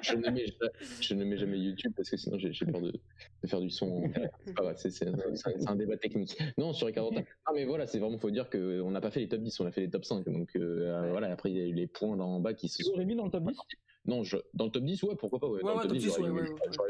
je, ne mets, jamais YouTube parce que sinon j'ai peur de, faire du son. c'est un, débat technique. Non, sur Ricardo. Ah, mais voilà, c'est vraiment faut dire qu'on n'a pas fait les top 10, on a fait les top 5. Donc euh, voilà, après il y a eu les points en bas qui se sont. mis dans le top 10 non, dans le top 10, ouais, pourquoi pas. Ouais. dans le top 10,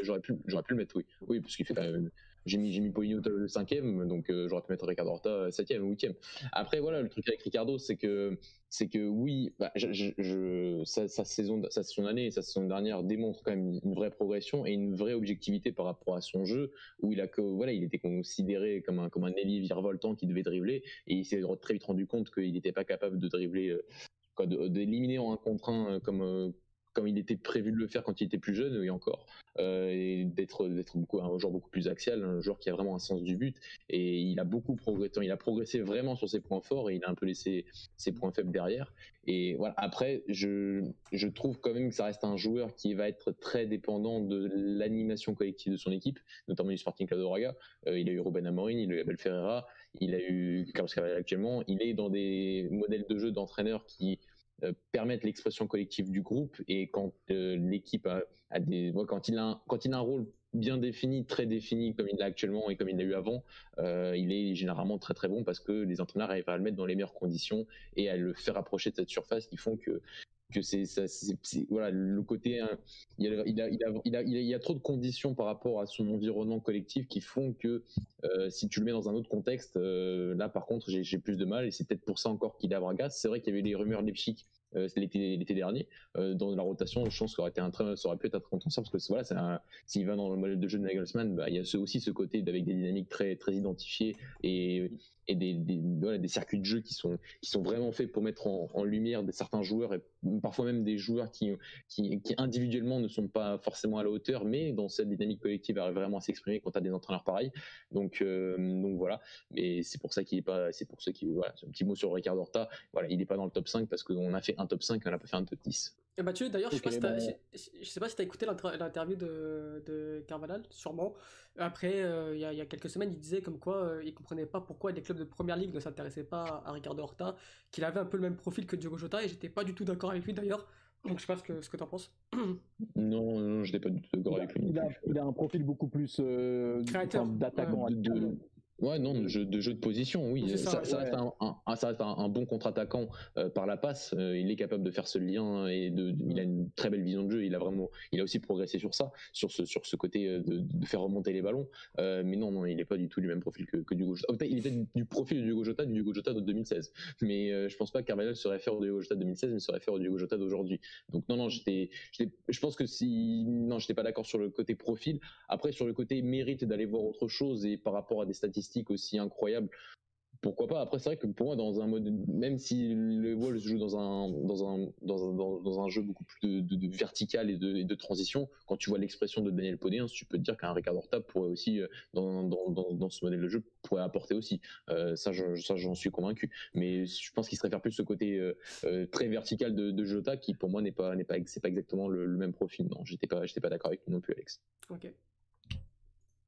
j'aurais pu, pu, le mettre, oui. Oui, parce qu'il fait quand même j'ai mis, j'ai mis Polino le cinquième, donc euh, j'aurais pu mettre Ricardo Horta septième ou huitième. Après, voilà, le truc avec Ricardo, c'est que, c'est que oui, bah, sa, saison, sa saison d'année sa saison dernière démontrent quand même une vraie progression et une vraie objectivité par rapport à son jeu, où il a que, voilà, il était considéré comme un, comme un ailier virevoltant qui devait dribbler, et il s'est très vite rendu compte qu'il n'était pas capable de dribbler, euh, d'éliminer en un contre un euh, comme, comme il était prévu de le faire quand il était plus jeune et encore. Euh, et d'être beaucoup un joueur beaucoup plus axial un joueur qui a vraiment un sens du but. Et il a beaucoup progressé il a progressé vraiment sur ses points forts et il a un peu laissé ses points faibles derrière. Et voilà. Après je je trouve quand même que ça reste un joueur qui va être très dépendant de l'animation collective de son équipe notamment du Sporting Club de Braga euh, il a eu Ruben Amorim il a eu Abel Ferreira il a eu Carlos Carvalho actuellement. Il est dans des modèles de jeu d'entraîneurs qui euh, permettre l'expression collective du groupe. Et quand euh, l'équipe a, des quand il a un, quand il a un rôle bien défini, très défini comme il l'a actuellement et comme il l'a eu avant, euh, il est généralement très très bon parce que les entraîneurs arrivent à le mettre dans les meilleures conditions et à le faire approcher de cette surface qui font que que c'est voilà le côté hein, il, a, il, a, a, a, trop de conditions par rapport à son environnement collectif qui font que euh, si tu le mets dans un autre contexte euh, là par contre j'ai plus de mal et c'est peut-être pour ça encore qu'il est à Braga. C'est vrai qu'il y avait des rumeurs Leipzig euh, l'été dernier euh, dans la rotation je pense que aurait été un ça aurait pu être un très parce que voilà s'il va dans le modèle de jeu de Nagelsmann bah, il y a aussi ce côté avec des dynamiques très très identifiées et et des, des, voilà, des, circuits de jeu qui sont, qui sont vraiment faits pour mettre en, lumière des certains joueurs et parfois même des joueurs qui, qui, qui, individuellement ne sont pas forcément à la hauteur, mais dans cette dynamique collective arrivent vraiment à s'exprimer quand tu as des entraîneurs pareils. Donc, euh, donc voilà, mais c'est pour ça qu'il est pas, c'est pour ça qu'il, voilà, un petit mot sur Ricardo Horta, voilà, il n'est pas dans le top 5 parce qu'on a fait un top 5 et on n'a pas fait un top 10. Et Mathieu, d'ailleurs, je, ne sais pas si tu as écouté l'interview de, de Carvalhal, sûrement. Après, euh, il y, a quelques semaines, il disait comme quoi euh, il comprenait pas pourquoi les clubs de première ligue ne s'intéressaient pas à Ricardo Horta, qu'il avait un peu le même profil que Diogo Jota, et j'étais pas du tout d'accord avec lui d'ailleurs. Donc je sais pas ce que, ce que tu en penses. Non, non, je n'étais pas du tout d'accord avec lui. Il a, un profil beaucoup plus euh, d'attaquant. de, Ouais, non, de jeu de, jeu de position, oui. Ça, ça, reste un, ça, un, bon contre-attaquant euh, par la passe. Euh, il est capable de faire ce lien et de, il a une très belle vision de jeu. Il a vraiment, il a aussi progressé sur ça, sur ce, sur ce côté euh, de, de faire remonter les ballons. mais non, non, il n'est pas du tout du même profil que, que Diogo Jota. il était du profil du Hugo Jota, du Hugo Jota de 2016. Mais je pense pas que Carvalho se réfère au Hugo Jota de 2016, mais se réfère au Hugo Jota d'aujourd'hui. Donc non, non, j'étais, je pense que si, non, j'étais pas d'accord sur le côté profil. Après, sur le côté mérite d'aller voir autre chose et par rapport à des statistiques aussi incroyable. pourquoi pas? Après, c'est vrai que pour moi, dans un mode, même si le Wolves joue dans un dans un dans un, dans, un jeu beaucoup plus vertical et de, et transition, quand tu vois l'expression de Daniel Podé, tu peux te dire qu'un Ricardo Horta pourrait aussi, euh, dans, dans, ce modèle de jeu, pourrait apporter aussi. Euh, ça, j'en suis convaincu. Mais je pense qu'il serait faire plus ce côté euh, euh, très vertical de, Jota, qui pour moi n'est pas n'est pas c'est pas exactement le, même profil. Non, j'étais pas j'étais pas d'accord avec lui non plus, Alex. Ok.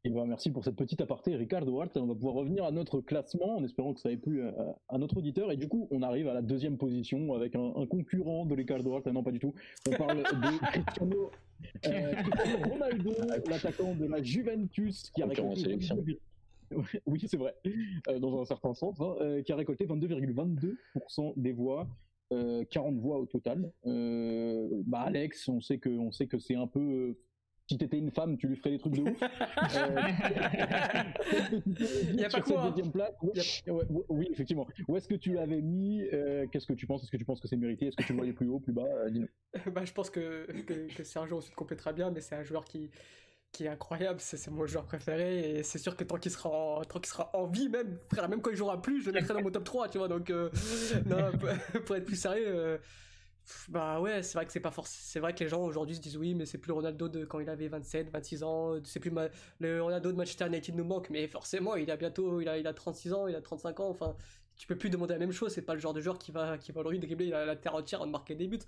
Et ben merci pour cette petite aparté, Ricardo Hart. On va pouvoir revenir à notre classement en espérant que ça ait plu à, notre auditeur. Et du coup, on arrive à la deuxième position avec un, concurrent de Ricardo Hart. Ah non, pas du tout. On parle de Cristiano, euh, Ronaldo, l'attaquant de la Juventus, qui a récolté. Oui, c'est vrai, euh, dans un certain sens, hein, euh, qui a récolté 22,22% des voix. 40 voix au total. bah Alex, on sait que, on sait que c'est un peu si t'étais une femme, tu lui ferais des trucs de ouf. Il n'y a pas quoi. oui, effectivement. Où est-ce que tu l'avais mis euh, Qu'est-ce que tu penses? Est-ce que tu penses que c'est mérité? Est-ce que tu le voyais plus haut, plus bas? Euh, bah, je pense que, que, que Sergio ensuite complétera bien, mais c'est un joueur qui, qui est incroyable, c'est mon joueur préféré et c'est sûr que tant qu'il sera en, tant qu'il sera en vie même, frère, même quand il jouera plus, je le mettrai dans mon top 3, tu vois. Donc euh, non, pour, être plus sérieux, bah ouais, c'est vrai que c'est pas forcément. C'est vrai que les gens aujourd'hui se disent oui, mais c'est plus Ronaldo de quand il avait 27, 26 ans. C'est plus le Ronaldo de Manchester United nous manque, mais forcément, il a bientôt, il a, il a 36 ans, il a 35 ans. Enfin, tu peux plus demander la même chose. C'est pas le genre de joueur qui va, qui va aujourd'hui dribbler la, la terre entière en marquer des buts.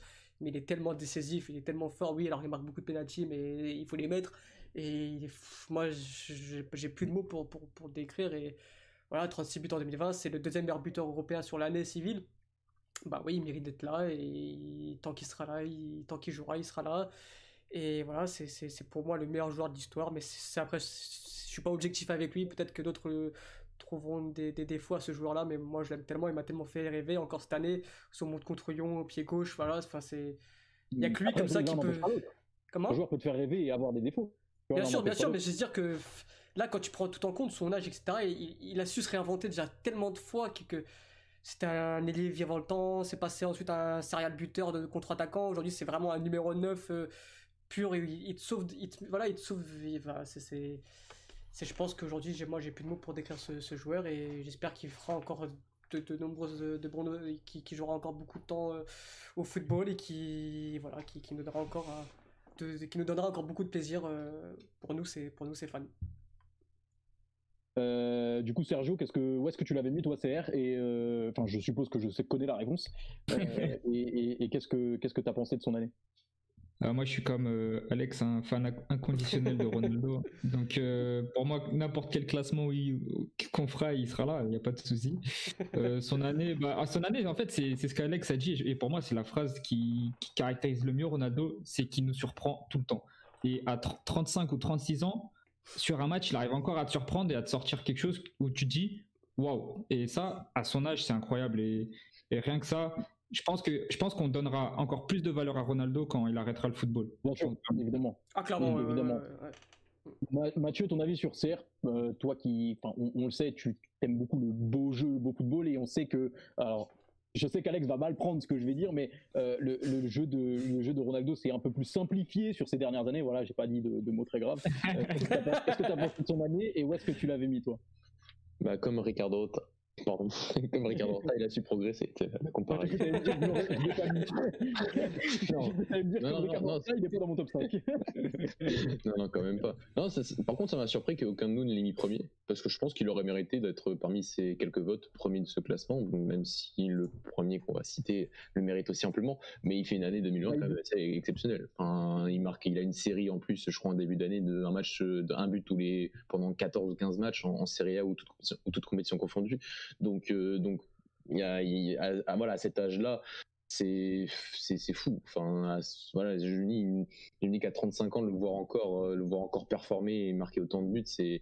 Mais il est tellement décisif, il est tellement fort. Oui, alors il marque beaucoup de penalty, mais il faut les mettre. Et moi, j'ai plus de mots pour, pour, pour décrire. Et voilà, 36 buts en 2020, c'est le deuxième meilleur buteur européen sur l'année civile bah oui, il mérite d'être là et tant qu'il sera là, tant qu'il jouera, il sera là. Et voilà, c'est pour moi le meilleur joueur de l'histoire. Mais c'est après, je suis pas objectif avec lui. Peut-être que d'autres trouveront des, des, défauts à ce joueur-là, mais moi je l'aime tellement. Il m'a tellement fait rêver encore cette année. Son monte contre Lyon au pied gauche, voilà. Enfin, c'est il y a que lui comme ça qui peut. Comment Un joueur peut te faire rêver et avoir des défauts. Bien sûr, bien sûr, mais je veux dire que là, quand tu prends tout en compte, son âge, etc., il, il a su se réinventer déjà tellement de fois que, que c'était un ailier vivant le temps, c'est passé ensuite un serial buteur de contre-attaquant. Aujourd'hui, c'est vraiment un numéro 9 euh, pur et il, te sauve. Il voilà, il sauve. c'est, je pense qu'aujourd'hui, moi, j'ai plus de mots pour décrire ce, joueur et j'espère qu'il fera encore de, nombreuses de qui, jouera encore beaucoup de temps euh, au football et qui voilà qui, nous donnera encore qui nous donnera encore beaucoup de plaisir euh, pour nous c'est pour nous fans euh, du coup, Sergio, qu'est-ce que, où est-ce que tu l'avais mis, toi, CR Et euh, enfin, je suppose que je sais connais la réponse. Euh, et, qu'est-ce que, qu'est-ce que t'as pensé de son année? Moi, je suis comme Alex, un fan inconditionnel de Ronaldo. Donc, pour moi, n'importe quel classement qu'on fera, il sera là, il n'y a pas de souci. son année, bah, ah, son année, en fait, c'est, ce qu'Alex a dit, et pour moi, c'est la phrase qui, qui caractérise le mieux Ronaldo, c'est qu'il nous surprend tout le temps. Et à 35 ou 36 ans, sur un match, il arrive encore à te surprendre et à te sortir quelque chose où tu dis waouh. Et ça, à son âge, c'est incroyable. Et, rien que ça, je pense que je pense qu'on donnera encore plus de valeur à Ronaldo quand il arrêtera le football. Bien sûr, évidemment. Ah clairement, évidemment. Mathieu, ton avis sur CR, euh, toi qui, on, on, le sait, tu aimes beaucoup le beau jeu, le beau football, et on sait que, alors je sais qu'Alex va mal prendre ce que je vais dire, mais euh, le, jeu de, de Ronaldo c'est un peu plus simplifié sur ces dernières années. Voilà, j'ai pas dit de, mots très graves. Euh, est-ce que tu as pensé de son année et où est-ce que tu l'avais mis toi? Bah, Comme Ricardo, Pardon, comme Ricardo Horta, il a su progresser, la comparaison. non, non, non, il n'est pas dans mon top 5. non, non, quand même pas. Non, par contre, ça m'a surpris qu'aucun de nous ne l'ait mis premier, parce que je pense qu'il aurait mérité d'être parmi ces quelques votes premier de ce classement, même si le premier qu'on va citer le mérite aussi amplement, mais il fait une année 2020 quand même assez exceptionnelle. Enfin, il marque, il a une série en plus, je crois, en début d'année, d'un match, d'un but tous les, pendant 14 ou 15 matchs en, Série A ou toute, ou toute compétition confondue. Donc, euh, donc, il y a, à, voilà, à cet âge-là, c'est c'est fou. Enfin, voilà, je me dis, qu'à 35 ans, le voir encore, euh, le voir encore performer et marquer autant de buts, c'est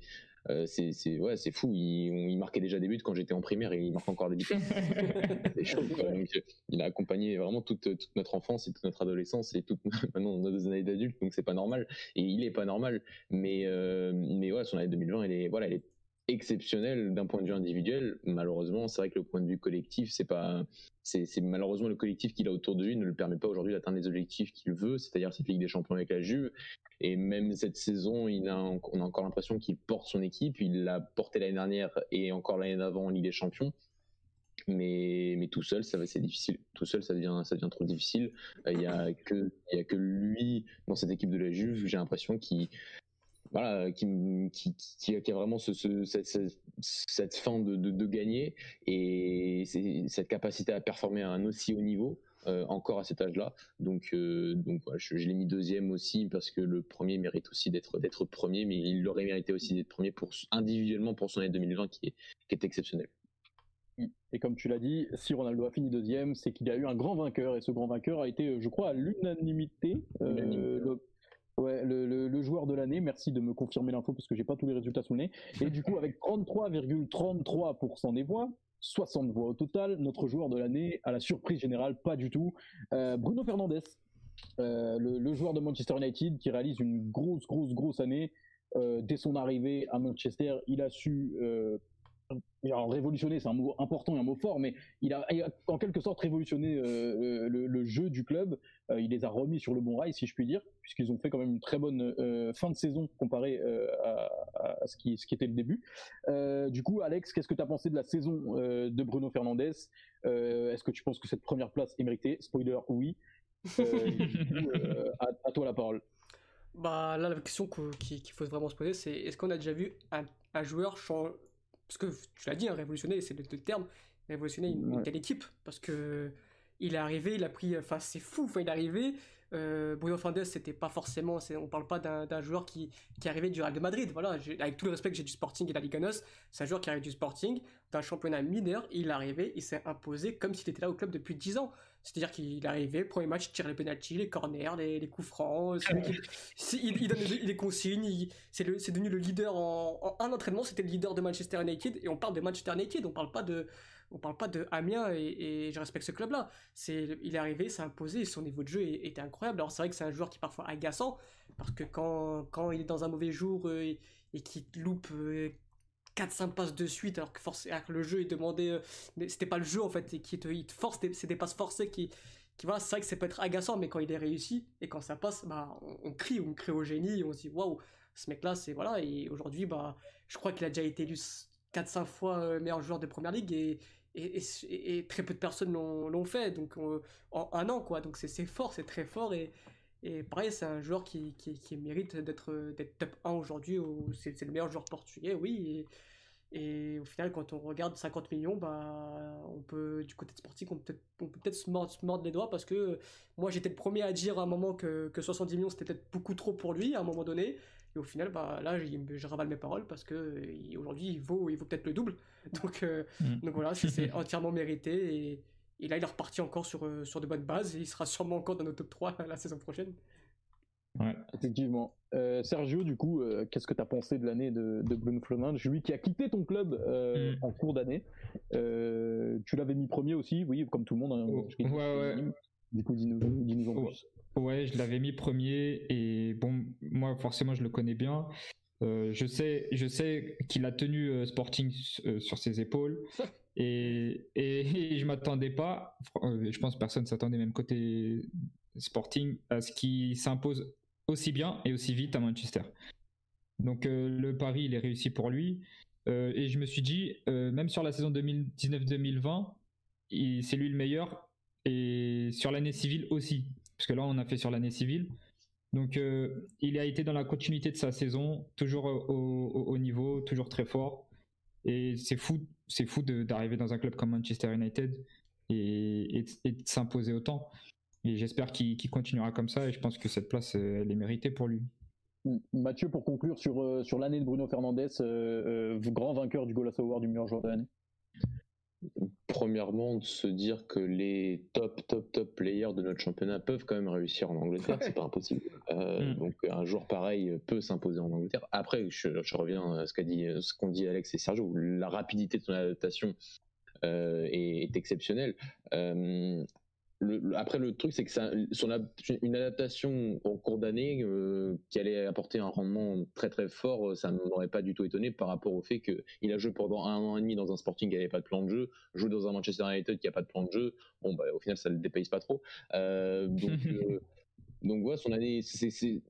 euh, c'est ouais, c'est fou. Il, marquait déjà des buts quand j'étais en primaire et il marque encore des buts. chaud. il a accompagné vraiment toute, toute, notre enfance et toute notre adolescence et toute maintenant nos années d'adulte, donc c'est pas normal. Et il est pas normal. Mais mais ouais, son année 2020, elle est voilà, elle est exceptionnel d'un point de vue individuel. Malheureusement, c'est vrai que le point de vue collectif, c'est pas, c'est malheureusement le collectif qu'il a autour de lui ne le permet pas aujourd'hui d'atteindre les objectifs qu'il veut, c'est-à-dire cette Ligue des Champions avec la Juve. Et même cette saison, il a, on a encore l'impression qu'il porte son équipe. Il l'a porté l'année dernière et encore l'année d'avant en Ligue des Champions. Mais, mais tout seul, ça va, c'est difficile. Tout seul, ça devient, ça devient trop difficile. Il y a que, il y a que lui dans cette équipe de la Juve. J'ai l'impression qu'il voilà, qui, qui, qui, a vraiment ce, ce, cette, cette, fin de, de, de, gagner et cette capacité à performer à un aussi haut niveau. Euh, encore à cet âge-là. Donc, euh, donc je, je l'ai mis deuxième aussi parce que le premier mérite aussi d'être d'être premier, mais il aurait mérité aussi d'être premier pour individuellement pour son année 2020 qui est, qui est exceptionnel. Et comme tu l'as dit, si Ronaldo a fini deuxième, c'est qu'il y a eu un grand vainqueur et ce grand vainqueur a été, je crois, à l'unanimité. Euh, le Ouais, le, joueur de l'année, merci de me confirmer l'info parce que j'ai pas tous les résultats sous le nez. Et du coup, avec 33,33% des voix, 60 voix au total, notre joueur de l'année, à la surprise générale, pas du tout, euh, Bruno Fernandes, euh, le, le, joueur de Manchester United qui réalise une grosse, grosse, grosse année. Euh, dès son arrivée à Manchester, il a su euh, alors révolutionner, c'est un mot important et un mot fort, mais il a, il a en quelque sorte révolutionné euh, le, le, jeu du club. Euh, il les a remis sur le bon rail, si je puis dire, puisqu'ils ont fait quand même une très bonne euh, fin de saison comparé euh, à, à, ce, qui, ce qui était le début. Euh, du coup, Alex, qu'est-ce que tu as pensé de la saison de Bruno Fernandez? Est-ce que tu penses que cette première place est méritée? Spoiler, oui. Coup, à, à, toi la parole. Bah là, la question qu'il faut vraiment se poser, c'est est-ce qu'on a déjà vu un, un joueur changer parce que tu l'as dit, hein, révolutionner, c'est le, le, terme, révolutionner une, ouais. une, telle équipe, parce que il est arrivé, il a pris, enfin c'est fou, enfin il est arrivé, euh, Bruno Fernandes c'était pas forcément, on parle pas d'un joueur qui, qui est arrivé du Real de Madrid, voilà, avec tout le respect que j'ai du Sporting et de la Liga NOS, c'est un joueur qui arrive du Sporting, d'un championnat mineur, il est arrivé, il s'est imposé comme s'il était là au club depuis 10 ans, c'est-à-dire qu'il est arrivé, premier match, il tire les penalties, les corners, les, les coups francs, il, il, il, donne les, les consignes, c'est devenu le leader en, en un entraînement, c'était le leader de Manchester United, et on parle de Manchester United, on parle pas de, on parle pas de Amiens et, et je respecte ce club-là. C'est, il est arrivé, s'est imposé, son niveau de jeu était incroyable. Alors c'est vrai que c'est un joueur qui est parfois agaçant parce que quand, quand il est dans un mauvais jour euh, et, et qu'il loupe euh, 4-5 passes de suite alors que, force, le jeu il demandait euh, c'était pas le jeu en fait et qui te, force c'est des passes forcées qui qui voilà c'est vrai que ça peut être agaçant mais quand il est réussi et quand ça passe bah on, crie on crie au génie on se dit waouh ce mec là c'est voilà et aujourd'hui bah je crois qu'il a déjà été élu 4-5 fois euh, meilleur joueur de première ligue et, et, très peu de personnes l'ont fait donc on, en un an quoi donc c'est fort c'est très fort et et pareil, c'est un joueur qui, qui, qui mérite d'être top 1 aujourd'hui. C'est le meilleur joueur portugais, oui. Et, et, au final, quand on regarde 50 millions, bah, on peut, du côté de Sporting, on peut peut-être peut se, mordre, se mordre les doigts parce que moi, j'étais le premier à dire à un moment que, que 70 millions, c'était peut-être beaucoup trop pour lui à un moment donné. Et au final, bah, là, je ravale mes paroles parce que aujourd'hui, il vaut, il vaut peut-être le double. Donc, euh, mmh. donc voilà, c'est entièrement mérité. Et, et là, il est reparti encore sur, euh, sur de bonnes bases et il sera sûrement encore dans nos top 3 la saison prochaine. Ouais, effectivement. Euh, Sergio, du coup, euh, qu'est-ce que tu as pensé de l'année de, de Bruno Lui qui a quitté ton club euh, mm. en cours d'année. Euh, tu l'avais mis premier aussi, oui, comme tout le monde. Hein, oh, ouais, ouais. Du coup, dis-nous dis en plus. Ouais, je l'avais mis premier et bon, moi, forcément, je le connais bien. Euh, je sais, je sais qu'il a tenu euh, Sporting euh, sur ses épaules et, et, et je m'attendais pas. Je pense personne s'attendait même côté Sporting à ce qu'il s'impose aussi bien et aussi vite à Manchester. Donc le pari il est réussi pour lui et je me suis dit même sur la saison 2019-2020 c'est lui le meilleur et sur l'année civile aussi parce que là on a fait sur l'année civile donc, euh, il a été dans la continuité de sa saison, toujours au, au, au niveau, toujours très fort. Et c'est fou, c'est fou d'arriver dans un club comme Manchester United et, et, de s'imposer autant. Et j'espère qu'il qu continuera comme ça. Et je pense que cette place, elle est méritée pour lui. Mathieu, pour conclure sur, euh, sur l'année de Bruno Fernandes, euh, euh, grand vainqueur du Goal Award du meilleur joueur de l'année premièrement de se dire que les top top top players de notre championnat peuvent quand même réussir en Angleterre, c'est pas impossible. Euh, mm. Donc un joueur pareil peut s'imposer en Angleterre. Après, je, je reviens à ce qu'a dit, ce qu'ont dit Alex et Sergio, la rapidité de son adaptation euh, est, est, exceptionnelle. Euh, le, après, le truc, c'est que ça, son, une adaptation en cours d'année euh, qui allait apporter un rendement très très fort, ça ne m'aurait pas du tout étonné par rapport au fait qu'il a joué pendant un an et demi dans un Sporting qui n'avait pas de plan de jeu, joué dans un Manchester United qui n'a pas de plan de jeu. Bon, bah, au final, ça ne le dépayse pas trop. Euh, donc, euh, donc, voilà, son année, c'est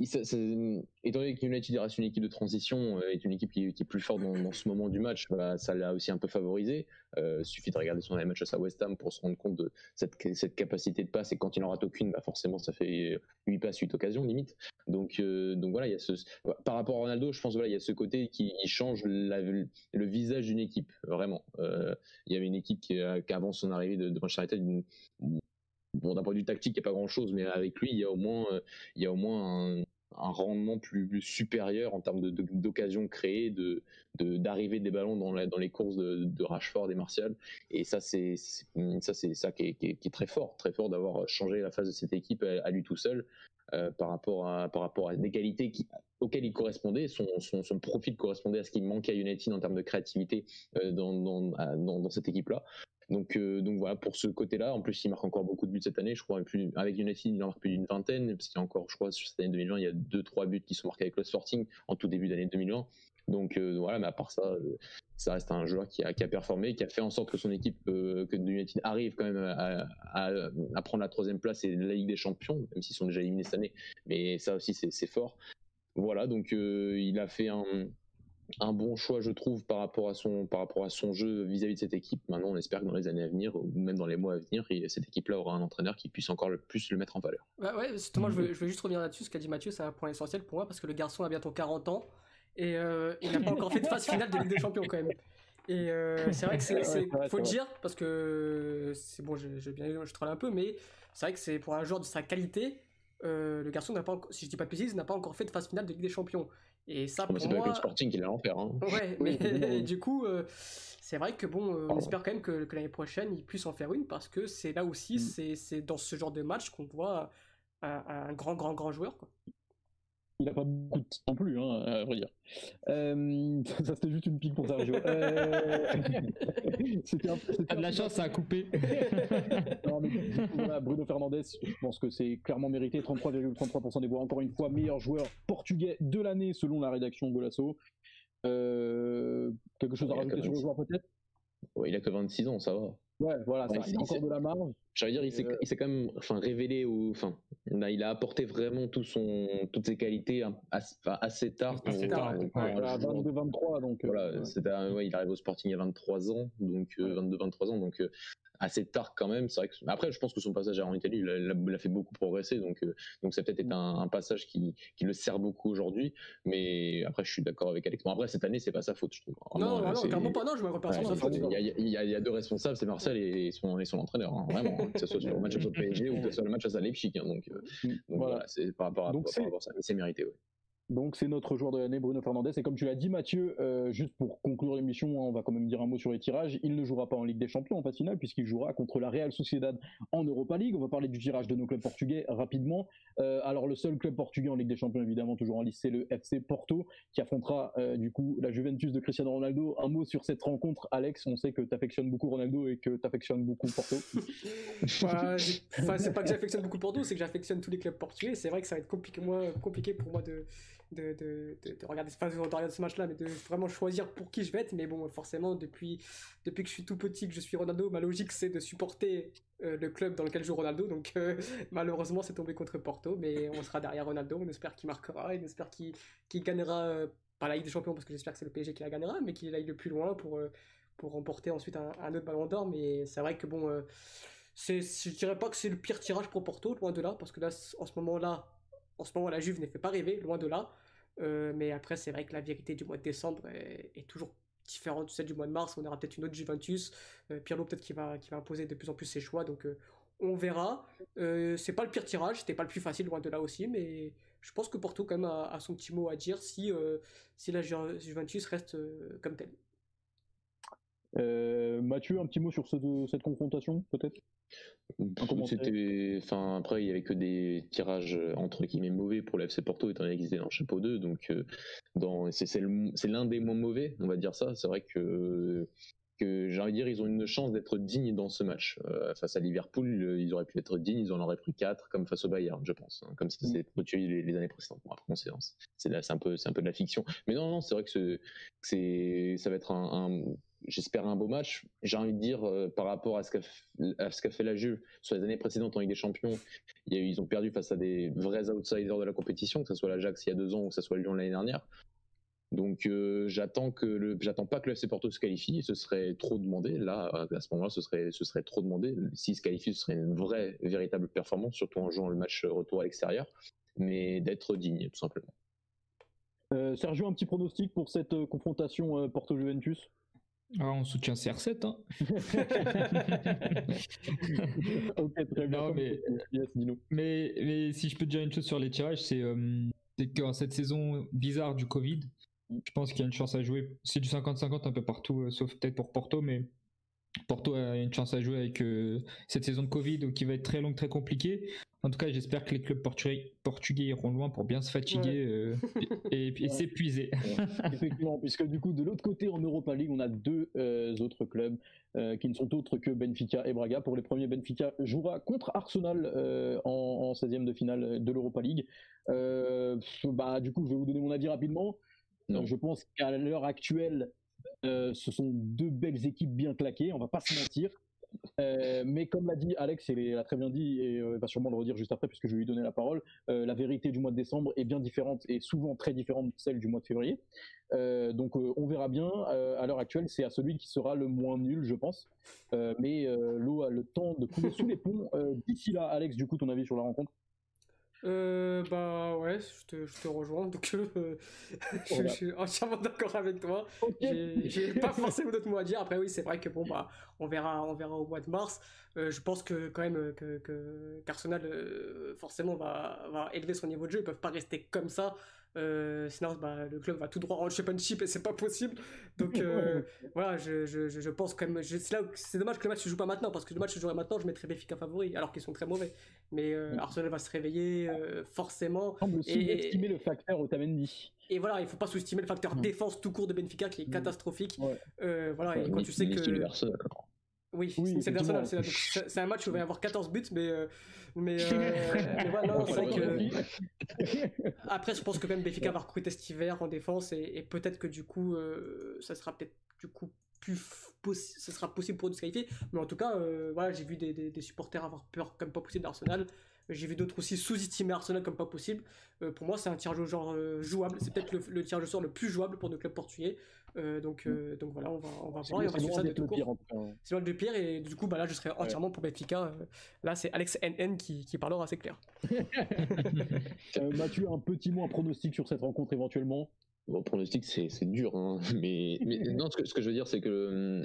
étant donné que United reste une équipe de transition, euh, est une équipe qui, est plus forte dans, ce moment du match, bah, ça l'a aussi un peu favorisé. Euh, suffit de regarder son match à West Ham pour se rendre compte de cette, capacité de passe et quand il en rate aucune, bah forcément ça fait 8 passes, 8 occasions limite. Donc, euh, voilà, par rapport à Ronaldo, je pense voilà, il y a ce côté qui change le visage d'une équipe, vraiment. Euh, il y avait une équipe qui, avant son arrivée de, de Manchester United, bon d'un point de vue tactique il n'y a pas grand chose mais avec lui il y a au moins il y a au moins un, rendement plus, supérieur en termes d'occasions créées de d'arriver des ballons dans, dans les courses de, Rashford et Martial. Et ça c'est ça c'est ça qui est, très fort. Très fort d'avoir changé la phase de cette équipe à, lui tout seul euh, par rapport à par rapport à des qualités qui, auxquelles il correspondait son, son, profil correspondait à ce qui manquait à United en termes de créativité euh, dans, dans, dans cette équipe là donc, euh, donc voilà, pour ce côté-là, en plus, il marque encore beaucoup de buts cette année. Je crois, avec United, il en marque plus d'une vingtaine, parce qu'il y a encore, je crois, sur cette année 2020, il y a deux, trois buts qui sont marqués avec le Sporting en tout début d'année 2020. Donc euh, voilà, mais à part ça, euh, ça reste un joueur qui a, performé, qui a fait en sorte que son équipe, que United arrive quand même à, prendre la troisième place et la Ligue des Champions, même s'ils sont déjà éliminés cette année. Mais ça aussi, c'est fort. Voilà, donc il a fait un, un bon choix, je trouve, par rapport à son, par rapport à son jeu vis-à-vis de cette équipe. Maintenant, on espère que dans les années à venir, ou même dans les mois à venir, cette équipe-là aura un entraîneur qui puisse encore le plus le mettre en valeur. Bah ouais, justement, je, veux, je veux juste revenir là-dessus. Ce qu'a dit Mathieu, c'est un point essentiel pour moi, parce que le garçon a bientôt 40 ans, et euh, il n'a pas encore fait de phase finale de Ligue des Champions quand même. Et euh, c'est vrai que c'est, faut le dire, parce que c'est bon, j'ai bien, je troll un peu, mais c'est vrai que c'est pour un joueur de sa qualité, euh, le garçon n'a pas, si je dis pas de bêtises, n'a pas encore fait de phase finale de Ligue des Champions. Et ça, pour c'est moi... pas le Sporting qui l'a en faire. Hein. Ouais, mais du coup, euh, c'est vrai que bon, euh, on espère quand même que, l'année prochaine, il puisse en faire une parce que c'est là aussi, mm. c'est dans ce genre de match qu'on voit un, un, grand, grand, grand joueur. Quoi il n'a pas beaucoup de temps non plus, hein, à vrai dire. Euh, ça, c'était juste une pique pour Sergio. Euh... c'était de la chance, ça a coupé. non, mais, voilà, Bruno Fernandez, je pense que c'est clairement mérité. 33,33% des voix. Encore une fois, meilleur joueur portugais de l'année selon la rédaction Golasso. Euh, quelque chose à rajouter sur le joueur peut-être? Ouais, Il a que 26 ans, ça va. Ouais, voilà, ça ouais, encore de la marge. J'allais dire, il euh, s'est quand même enfin, révélé, ou, enfin, il a apporté vraiment tout son, toutes ses qualités assez tard. Assez tard, 22-23, donc. Euh, voilà, ouais. il arrive au Sporting à 23 ans, donc 22-23 ans, donc assez tard quand même. C'est vrai que après, je pense que son passage en Italie, l'a fait beaucoup progresser, donc euh, donc ça peut-être été un, un, passage qui, qui le sert beaucoup aujourd'hui. Mais après, je suis d'accord avec Alex. Bon, après cette année, c'est pas sa faute, je trouve. non, non, non, pas. Non, je me repère ouais, faute. Il y, a, y a, y, a, deux responsables, c'est Marcel et son, et son entraîneur, hein, vraiment. Hein, que ce soit sur le match à PSG ou que ce soit le match à Leipzig. Hein, donc, euh, mm, voilà, c'est par rapport à, donc, par rapport à ça, mais c'est mérité. Ouais. Donc c'est notre joueur de l'année, Bruno Fernandez. Et comme tu l'as dit, Mathieu, euh, juste pour conclure l'émission, on va quand même dire un mot sur les tirages. Il ne jouera pas en Ligue des Champions en phase finale, puisqu'il jouera contre la Real Sociedad en Europa League. On va parler du tirage de nos clubs portugais rapidement. Euh, alors le seul club portugais en Ligue des Champions, évidemment, toujours en liste, c'est le FC Porto, qui affrontera euh, du coup la Juventus de Cristiano Ronaldo. Un mot sur cette rencontre, Alex. On sait que tu affectionnes beaucoup Ronaldo et que tu affectionnes beaucoup Porto. enfin, c'est pas que j'affectionne beaucoup Porto, c'est que j'affectionne tous les clubs portugais. C'est vrai que ça va être compliqué, moi, compliqué pour moi de de, de, de, regarder, ce match-là, mais de vraiment choisir pour qui je vais être. Mais bon, forcément, depuis, depuis que je suis tout petit, que je suis Ronaldo, ma logique c'est de supporter euh, le club dans lequel joue Ronaldo. Donc euh, malheureusement, c'est tombé contre Porto, mais on sera derrière Ronaldo. On espère qu'il marquera, on espère qu'il gagnera, euh, pas la Ligue des Champions, parce que j'espère que c'est le PSG qui la gagnera, mais qu'il aille le plus loin pour, pour remporter ensuite un, un autre ballon d'or. Mais c'est vrai que bon. c'est, je dirais pas que c'est le pire tirage pour Porto, loin de là, parce que là, en ce moment-là, en ce moment, la Juve ne fait pas rêver, loin de là. Euh, mais après, c'est vrai que la vérité du mois de décembre est, toujours différente de celle du mois de mars. On aura peut-être une autre Juventus. Euh, Pirlo, peut-être, qui va, qui va imposer de plus en plus ses choix. Donc, euh, on verra. c'est pas le pire tirage, c'était pas le plus facile, loin de là aussi. Mais je pense que Porto, quand même, a, son petit mot à dire si, si la Juventus reste comme telle. Mathieu, un petit mot sur cette confrontation, peut-être? C'était, enfin après il y avait que des tirages euh, entre guillemets mauvais pour l'FC Porto étant donné qu'ils étaient dans le chapeau 2, donc euh, dans c'est l'un des moins mauvais, on va dire ça. C'est vrai que que j'ai envie de dire, ils ont une chance d'être dignes dans ce match. Euh, face à Liverpool, ils auraient pu être dignes, ils en auraient pris 4, comme face au Bayern, je pense, hein, comme ça s'est produit les, les, années précédentes. Bon, après, c'est, c'est, un peu, c'est un peu de la fiction. Mais non, non, c'est vrai que, c'est, ça va être un, un j'espère un beau match. J'ai envie de dire, euh, par rapport à ce qu'a, fait la Juve sur les années précédentes en Ligue des Champions, ils ont perdu face à des vrais outsiders de la compétition, que ce soit l'Ajax il y a deux ans ou que ce soit Lyon l'année dernière. Donc euh, j'attends que le, j'attends pas que le FC Porto se qualifie, ce serait trop demandé. Là, à ce moment-là, ce serait, ce serait trop demandé. S'il se qualifie, ce serait une vraie, véritable performance, surtout en jouant le match retour à l'extérieur, mais d'être digne, tout simplement. Euh, Sergio, un petit pronostic pour cette euh, confrontation euh, Porto-Juventus? Ah, on soutient CR7. Hein. ok, très bien. Non, mais, yes, mais, mais, si je peux te dire une chose sur les tirages, c'est euh, qu'en cette saison bizarre du Covid, je pense qu'il y a une chance à jouer. C'est du 50-50 un peu partout, euh, sauf peut-être pour Porto, mais Porto a une chance à jouer avec euh, cette saison de Covid qui va être très longue, très compliquée. En tout cas, j'espère que les clubs portugais, portugais, iront loin pour bien se fatiguer euh, et, s'épuiser. Effectivement, puisque du coup, de l'autre côté, en Europa League, on a deux autres clubs qui ne sont autres que Benfica et Braga. Pour les premiers, Benfica jouera contre Arsenal en, en 16e de finale de l'Europa League. bah, du coup, je vais vous donner mon avis rapidement. Non. Je pense qu'à l'heure actuelle, euh, ce sont deux belles équipes bien claquées, on va pas se mentir. Euh, mais comme l'a dit Alex, et l'a très bien dit, et euh, va sûrement le redire juste après puisque je vais lui donner la parole, euh, la vérité du mois de décembre est bien différente et souvent très différente de celle du mois de février. Euh, donc on verra bien. à l'heure actuelle, c'est à celui qui sera le moins nul, je pense. mais l'eau a le temps de couler sous les ponts. D'ici là, Alex, du coup, ton avis sur la rencontre? Euh, bah ouais, je te, je te rejoins, donc euh, je, suis entièrement d'accord avec toi. J'ai pas forcément d'autres mots à dire. Après oui, c'est vrai que bon bah on verra, on verra au mois de mars. Euh, je pense que quand même que, que qu'Arsenal euh, forcément va, va élever son niveau de jeu. Ils peuvent pas rester comme ça. Euh, sinon, bah, le club va tout droit en championship et c'est pas possible. Donc euh, voilà, je, je, je, pense quand même. C'est dommage que le match se joue pas maintenant parce que le match se jouerait maintenant, je mettrais Béfica favori alors qu'ils sont très mauvais. Mais euh, Arsenal va se réveiller forcément. On sous-estimer le facteur Otamendi. Et voilà, il faut pas sous-estimer le facteur défense tout court de Benfica qui est catastrophique. voilà, et quand tu sais que. Oui, oui c'est Arsenal. C'est un match où il va y avoir 14 buts, mais mais, euh, mais voilà, c'est vrai que. Après, je pense que même Béfica va recruter cet hiver en défense et, et peut-être que du coup, euh, ça sera peut-être du coup plus ce sera possible pour de se qualifier. Mais en tout cas, euh, voilà, j'ai vu des, des, des, supporters avoir peur comme pas possible d'Arsenal. J'ai vu d'autres aussi sous-estimer Arsenal comme pas possible. Euh, pour moi, c'est un tirage au genre euh, jouable. C'est peut-être le, le, tirage au sort le plus jouable pour nos clubs portugais. Euh, donc, euh, donc voilà, on va, on va voir et on va suivre ça de tout court. C'est loin de pire et du coup, bah là, je serai entièrement ouais. pour Benfica. là, c'est Alex NN qui, qui parlera assez clair. Mathieu, un petit mot, un pronostic sur cette rencontre éventuellement? Bon, pronostic, c'est dur, hein. mais, mais non, ce que, ce que, je veux dire, c'est que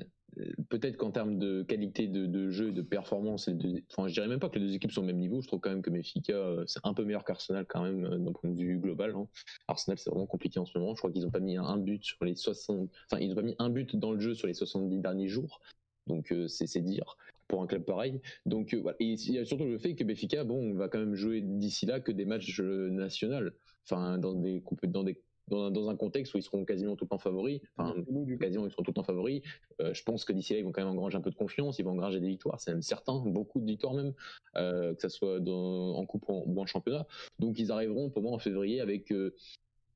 peut-être qu'en termes de qualité de, jeu de performance, et de, enfin, je dirais même pas que les deux équipes sont au même niveau. Je trouve quand même que Benfica, c'est un peu meilleur qu'Arsenal quand même d'un point de vue global. Hein. Arsenal, c'est vraiment compliqué en ce moment. Je crois qu'ils ont pas mis un but sur les 60, enfin, ils ont pas mis un but dans le jeu sur les 70 derniers jours. Donc euh, c'est dire pour un club pareil. Donc euh, voilà. Et il y a surtout le fait que Benfica, bon, on va quand même jouer d'ici là que des matchs nationaux, enfin dans des dans des dans, dans, un contexte où ils seront quasiment tout le temps favoris, enfin quasiment ils seront tout le temps favoris, euh, je pense que d'ici là ils vont quand même engranger un peu de confiance, ils vont engranger des victoires, c'est même certain, beaucoup de victoires même, euh, que ce soit dans, en coupe ou en, ou en, championnat. Donc ils arriveront pour moi en février avec, euh,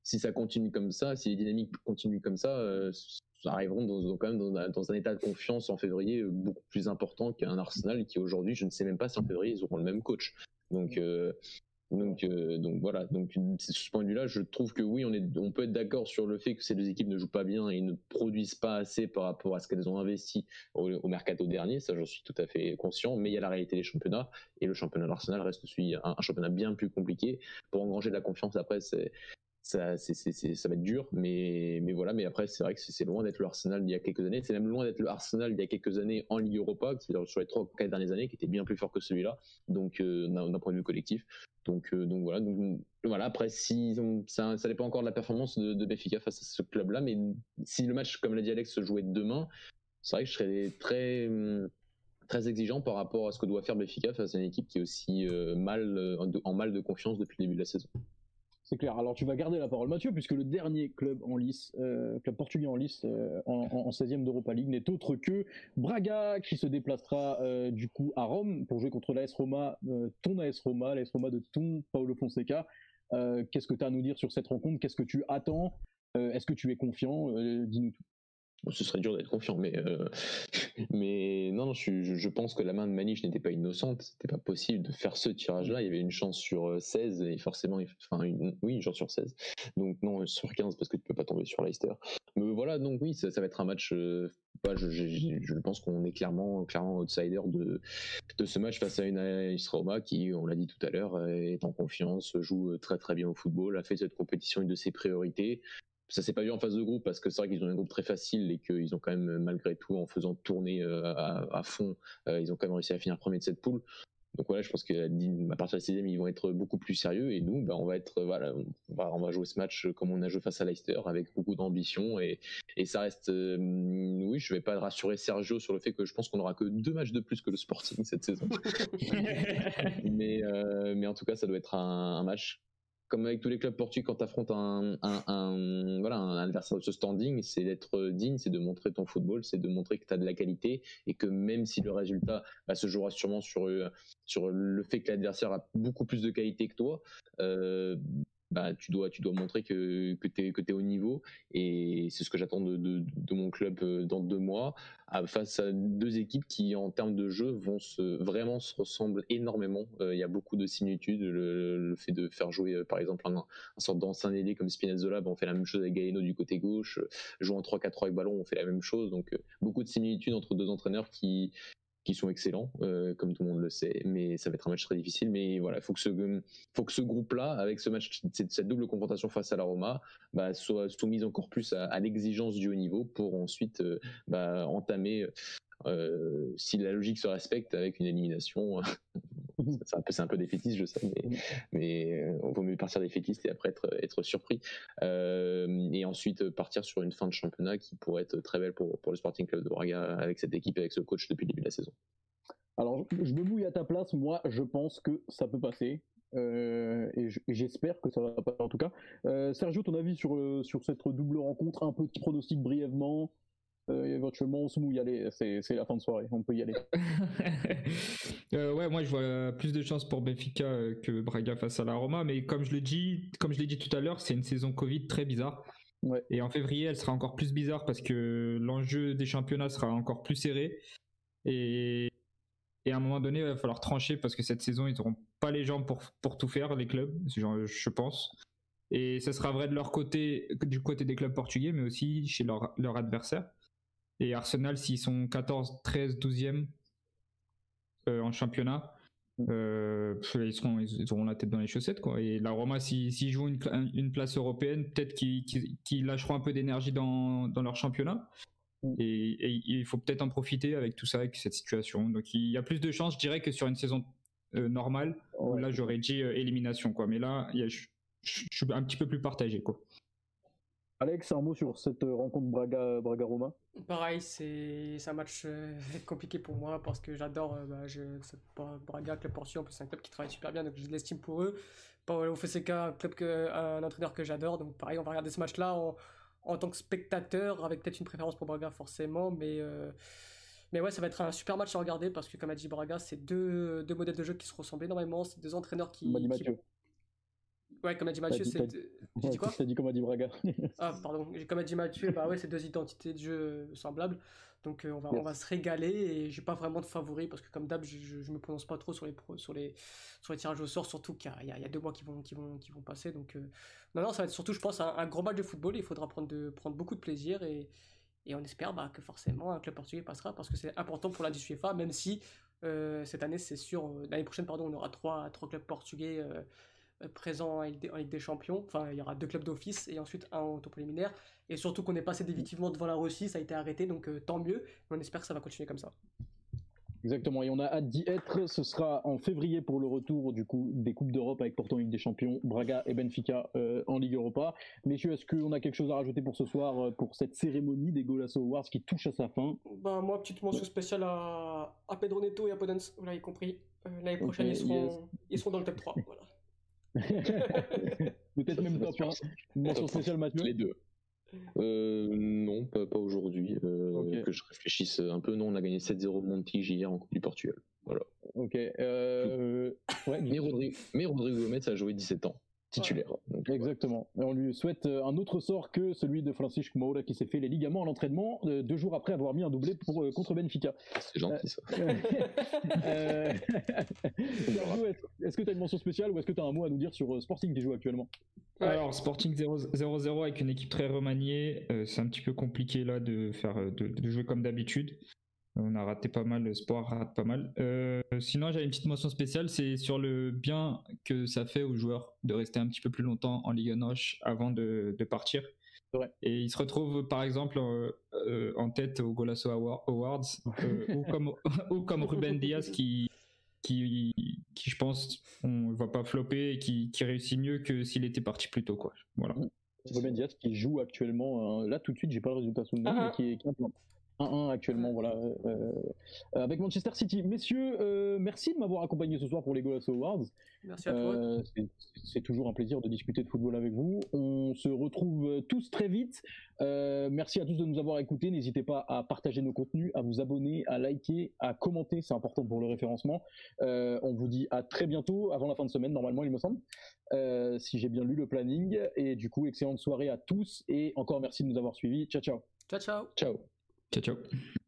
si ça continue comme ça, si les dynamiques continuent comme ça, euh, arriveront dans, dans, quand même dans, dans, un état de confiance en février beaucoup plus important qu'un Arsenal qui aujourd'hui, je ne sais même pas si en février ils auront le même coach. Donc euh, donc, euh, donc voilà. Donc, sur ce point de vue-là, je trouve que oui, on, est, on peut être d'accord sur le fait que ces deux équipes ne jouent pas bien et ne produisent pas assez par rapport à ce qu'elles ont investi au, mercato dernier. Ça, j'en suis tout à fait conscient. Mais il y a la réalité des championnats et le championnat d'Arsenal reste aussi un, un, championnat bien plus compliqué. Pour engranger de la confiance après, ça, va être dur, mais, voilà. Mais après, c'est vrai que c'est loin d'être le Arsenal d'il y a quelques années. C'est même loin d'être le Arsenal d'il y a quelques années en Ligue Europa, c'est-à-dire sur les trois quatre dernières années, qui était bien plus fort que celui-là. Donc, euh, d'un point de vue collectif. Donc, euh, voilà. Après, ça, ça dépend encore de la performance de, de Benfica face à ce club-là, mais si le match, comme l'a dit Alex, se jouait demain, c'est vrai que je serais très très exigeant par rapport à ce que doit faire Benfica face à une équipe qui est aussi euh, mal en mal de confiance depuis le début de la saison. C'est clair. Alors tu vas garder la parole, Mathieu, puisque le dernier club en lice, euh, club portugais en lice euh, en, en, 16e d'Europa League n'est autre que Braga, qui se déplacera euh, du coup à Rome pour jouer contre l'AS Roma, ton AS Roma, l'AS Roma de ton Paolo Fonseca. Qu'est-ce que tu as à nous dire sur cette rencontre? Qu'est-ce que tu attends? Est-ce que tu es confiant? Dis-nous tout ce serait dur d'être confiant, mais euh, mais non, je, pense que la main de Maniche n'était pas innocente. C'était pas possible de faire ce tirage-là. Il y avait une chance sur 16 euh, et forcément, enfin oui, une chance sur 16. Donc non, sur 15 parce que tu peux pas tomber sur Leicester. Mais voilà, donc oui, ça, va être un match. Euh, je, pense qu'on est clairement clairement outsider de de ce match face à une AS Roma qui, on l'a dit tout à l'heure, est en confiance, joue très très bien au football, a fait cette compétition une de ses priorités ça s'est pas vu en phase de groupe parce que c'est vrai qu'ils ont un groupe très facile et qu'ils ont quand même malgré tout en faisant tourner euh, à, fond, euh, ils ont quand même réussi à finir premier de cette poule. Donc voilà, je pense qu'à partir de la sixième, ils vont être beaucoup plus sérieux et nous, bah, on va être voilà, on va, jouer ce match comme on a joué face à Leicester avec beaucoup d'ambition et, et ça reste, euh, oui, je vais pas rassurer Sergio sur le fait que je pense qu'on aura que deux matchs de plus que le Sporting cette saison. mais mais en tout cas, ça doit être un, un match comme avec tous les clubs portugais, quand tu affrontes un, adversaire de ce standing, c'est d'être digne, c'est de montrer ton football, c'est de montrer que tu as de la qualité et que même si le résultat bah, se jouera sûrement sur, sur le fait que l'adversaire a beaucoup plus de qualité que toi, euh, bah, tu dois, tu dois montrer que, que tu es, que es au niveau. Et c'est ce que j'attends de, de, mon club euh, dans deux mois, face à deux équipes qui, en termes de jeu, vont vraiment se ressemblent énormément. Euh, il y a beaucoup de similitudes. Le, fait de faire jouer, euh, par exemple, un, sorte d'ancien ailier comme Spinazzola, bah, on fait la même chose avec Galeno du côté gauche. Jouer en 3-4-3 avec ballon, on fait la même chose. Donc, beaucoup de similitudes entre deux entraîneurs qui, qui sont excellents, euh, comme tout le monde le sait, mais ça va être un match très difficile. Mais voilà, il faut que ce, faut que ce groupe-là, avec ce match, cette, double confrontation face à la Roma, bah, soit soumise encore plus à, l'exigence du haut niveau pour ensuite euh, bah, entamer, euh, si la logique se respecte, avec une élimination c'est un peu, un peu défaitiste, je sais, mais, mais on vaut mieux partir défaitiste et après être, être surpris. Euh, et ensuite partir sur une fin de championnat qui pourrait être très belle pour, pour le Sporting Club de Braga avec cette équipe, avec ce coach depuis le début de la saison. Alors, je me mouille à ta place. Moi, je pense que ça peut passer. Euh, et j'espère que ça va passer en tout cas. Euh, Sergio, ton avis sur, sur cette double rencontre Un petit pronostic brièvement euh, éventuellement on se mouille, allez, c'est la fin de soirée, on peut y aller. euh, ouais, moi je vois plus de chances pour Benfica euh, que Braga face à la Roma, mais comme je le dis, comme je l'ai dit tout à l'heure, c'est une saison Covid très bizarre. Ouais. Et en février, elle sera encore plus bizarre parce que l'enjeu des championnats sera encore plus serré. Et, et à un moment donné, il va falloir trancher parce que cette saison, ils n'auront pas les jambes pour, pour tout faire, les clubs, je pense. Et ce sera vrai de leur côté, du côté des clubs portugais, mais aussi chez leur, leur adversaire. Et Arsenal, s'ils sont 14, 13, 12e en championnat, euh, ils, seront, ils auront la tête dans les chaussettes. Quoi. Et la Roma, s'ils jouent une, une, place européenne, peut-être qu'ils lâcheront un peu d'énergie dans, dans, leur championnat. Mm. Et, il faut peut-être en profiter avec tout ça, avec cette situation. Donc il y a plus de chances, je dirais, que sur une saison euh, normale. Là, j'aurais dit euh, élimination. Quoi. Mais là, je, je, suis un petit peu plus partagé. Quoi. Alex, un mot sur cette euh, rencontre Braga, Braga Roma Pareil, c'est un match euh, compliqué pour moi parce que j'adore euh, bah, Braga, club Portugal, c'est un club qui travaille super bien, donc j'ai de l'estime pour eux. Paolo Fonseca, un club que, un entraîneur que j'adore, donc pareil, on va regarder ce match-là en, en, tant que spectateur, avec peut-être une préférence pour Braga forcément, mais mais ouais, ça va être un super match à regarder parce que comme a dit Braga, c'est deux, deux modèles de jeu qui se ressemblent énormément, c'est deux entraîneurs qui, qui, Ouais, comme a dit Mathieu, c'est. J'ai dit quoi T'as dit comme a dit Braga. ah, pardon. Comme a dit Mathieu, bah ouais, c'est deux identités de jeu semblables. Donc euh, on, va, on va se régaler et j'ai pas vraiment de favoris parce que comme d'hab, je, je, me prononce pas trop sur les, sur les, sur les tirages au sort, surtout qu'il y, y, a deux mois qui vont, qui vont, qui vont passer. Donc euh, non, non, ça va être surtout, je pense, un, un, gros match de football. Il faudra prendre, de, prendre beaucoup de plaisir et, et on espère bah, que forcément un club portugais passera parce que c'est important pour la UEFA, même si euh, cette année, c'est sûr, l'année prochaine, pardon, on aura trois, trois clubs portugais euh, présent en Ligue des Champions. Enfin, il y aura deux clubs d'office et ensuite un au tour préliminaire. Et surtout qu'on est passé définitivement devant la Russie, ça a été arrêté, donc euh, tant mieux. On espère que ça va continuer comme ça. Exactement, et on a hâte d'y être. Ce sera en février pour le retour du coup des Coupes d'Europe avec Porto en Ligue des Champions, Braga et Benfica euh, en Ligue Europa. Messieurs, est-ce qu'on a quelque chose à rajouter pour ce soir, pour cette cérémonie des Golasso Awards qui touche à sa fin? Ben, Moi, petite mention spéciale à, à Pedro Neto et à Podence, vous l'avez compris. L'année prochaine, ils, seront, ils seront dans le top 3. Voilà. Peut-être même top 1. Mention spéciale Mathieu. Les deux. Euh, non, pas, pas aujourd'hui. Euh, Ok. Que je réfléchisse un peu. Non, on a gagné 7-0 Montige hier en Coupe du Portugal. Voilà. Ok. Euh... Ouais, Mais Rodrigo, mais Rodrigo Gomez a joué 17 ans, titulaire. Donc, Exactement. Et on lui souhaite euh, un autre sort que celui de Francisco Moura qui s'est fait les ligaments à l'entraînement euh, deux jours après avoir mis un doublé pour, euh, contre Benfica. c'est gentil ça. Euh, est-ce que tu as une mention spéciale ou est-ce que tu as un mot à nous dire sur euh, Sporting qui joue actuellement? Ouais. Alors, Sporting 0 0-0 avec une équipe très remaniée, euh, c'est un petit peu compliqué là de, faire, de, de jouer comme d'habitude. On a raté pas mal, le sport rate pas mal. Euh, sinon, j'avais une petite mention spéciale, c'est sur le bien que ça fait aux joueurs de rester un petit peu plus longtemps en Ligue Noche avant de, de partir. Et ils se retrouvent par exemple euh, euh, en tête au Golasso Award- Awards, euh, ou, comme, ou comme Ruben Diaz qui, qui, qui je pense, on va pas flopper et qui, qui réussit mieux que s'il était parti plus tôt. Quoi. Voilà. Ruben Diaz qui joue actuellement, euh, là tout de suite, j'ai pas le résultat sous le nez, Ah, mais qui est, qui est en. 1-1 actuellement, voilà, euh, euh, avec Manchester City. Messieurs, euh, merci de m'avoir accompagné ce soir pour les Golasso Awards. Merci à toi. Euh, c'est- toujours un plaisir de discuter de football avec vous. On se retrouve tous très vite. Merci à tous de nous avoir écoutés. N'hésitez pas à partager nos contenus, à vous abonner, à liker, à commenter. C'est important pour le référencement. On vous dit à très bientôt, avant la fin de semaine, normalement, il me semble, si j'ai bien lu le planning. Et du coup, excellente soirée à tous. Et encore merci de nous avoir suivis. Ciao, ciao. Ciao, ciao. Ciao. Ciao, ciao.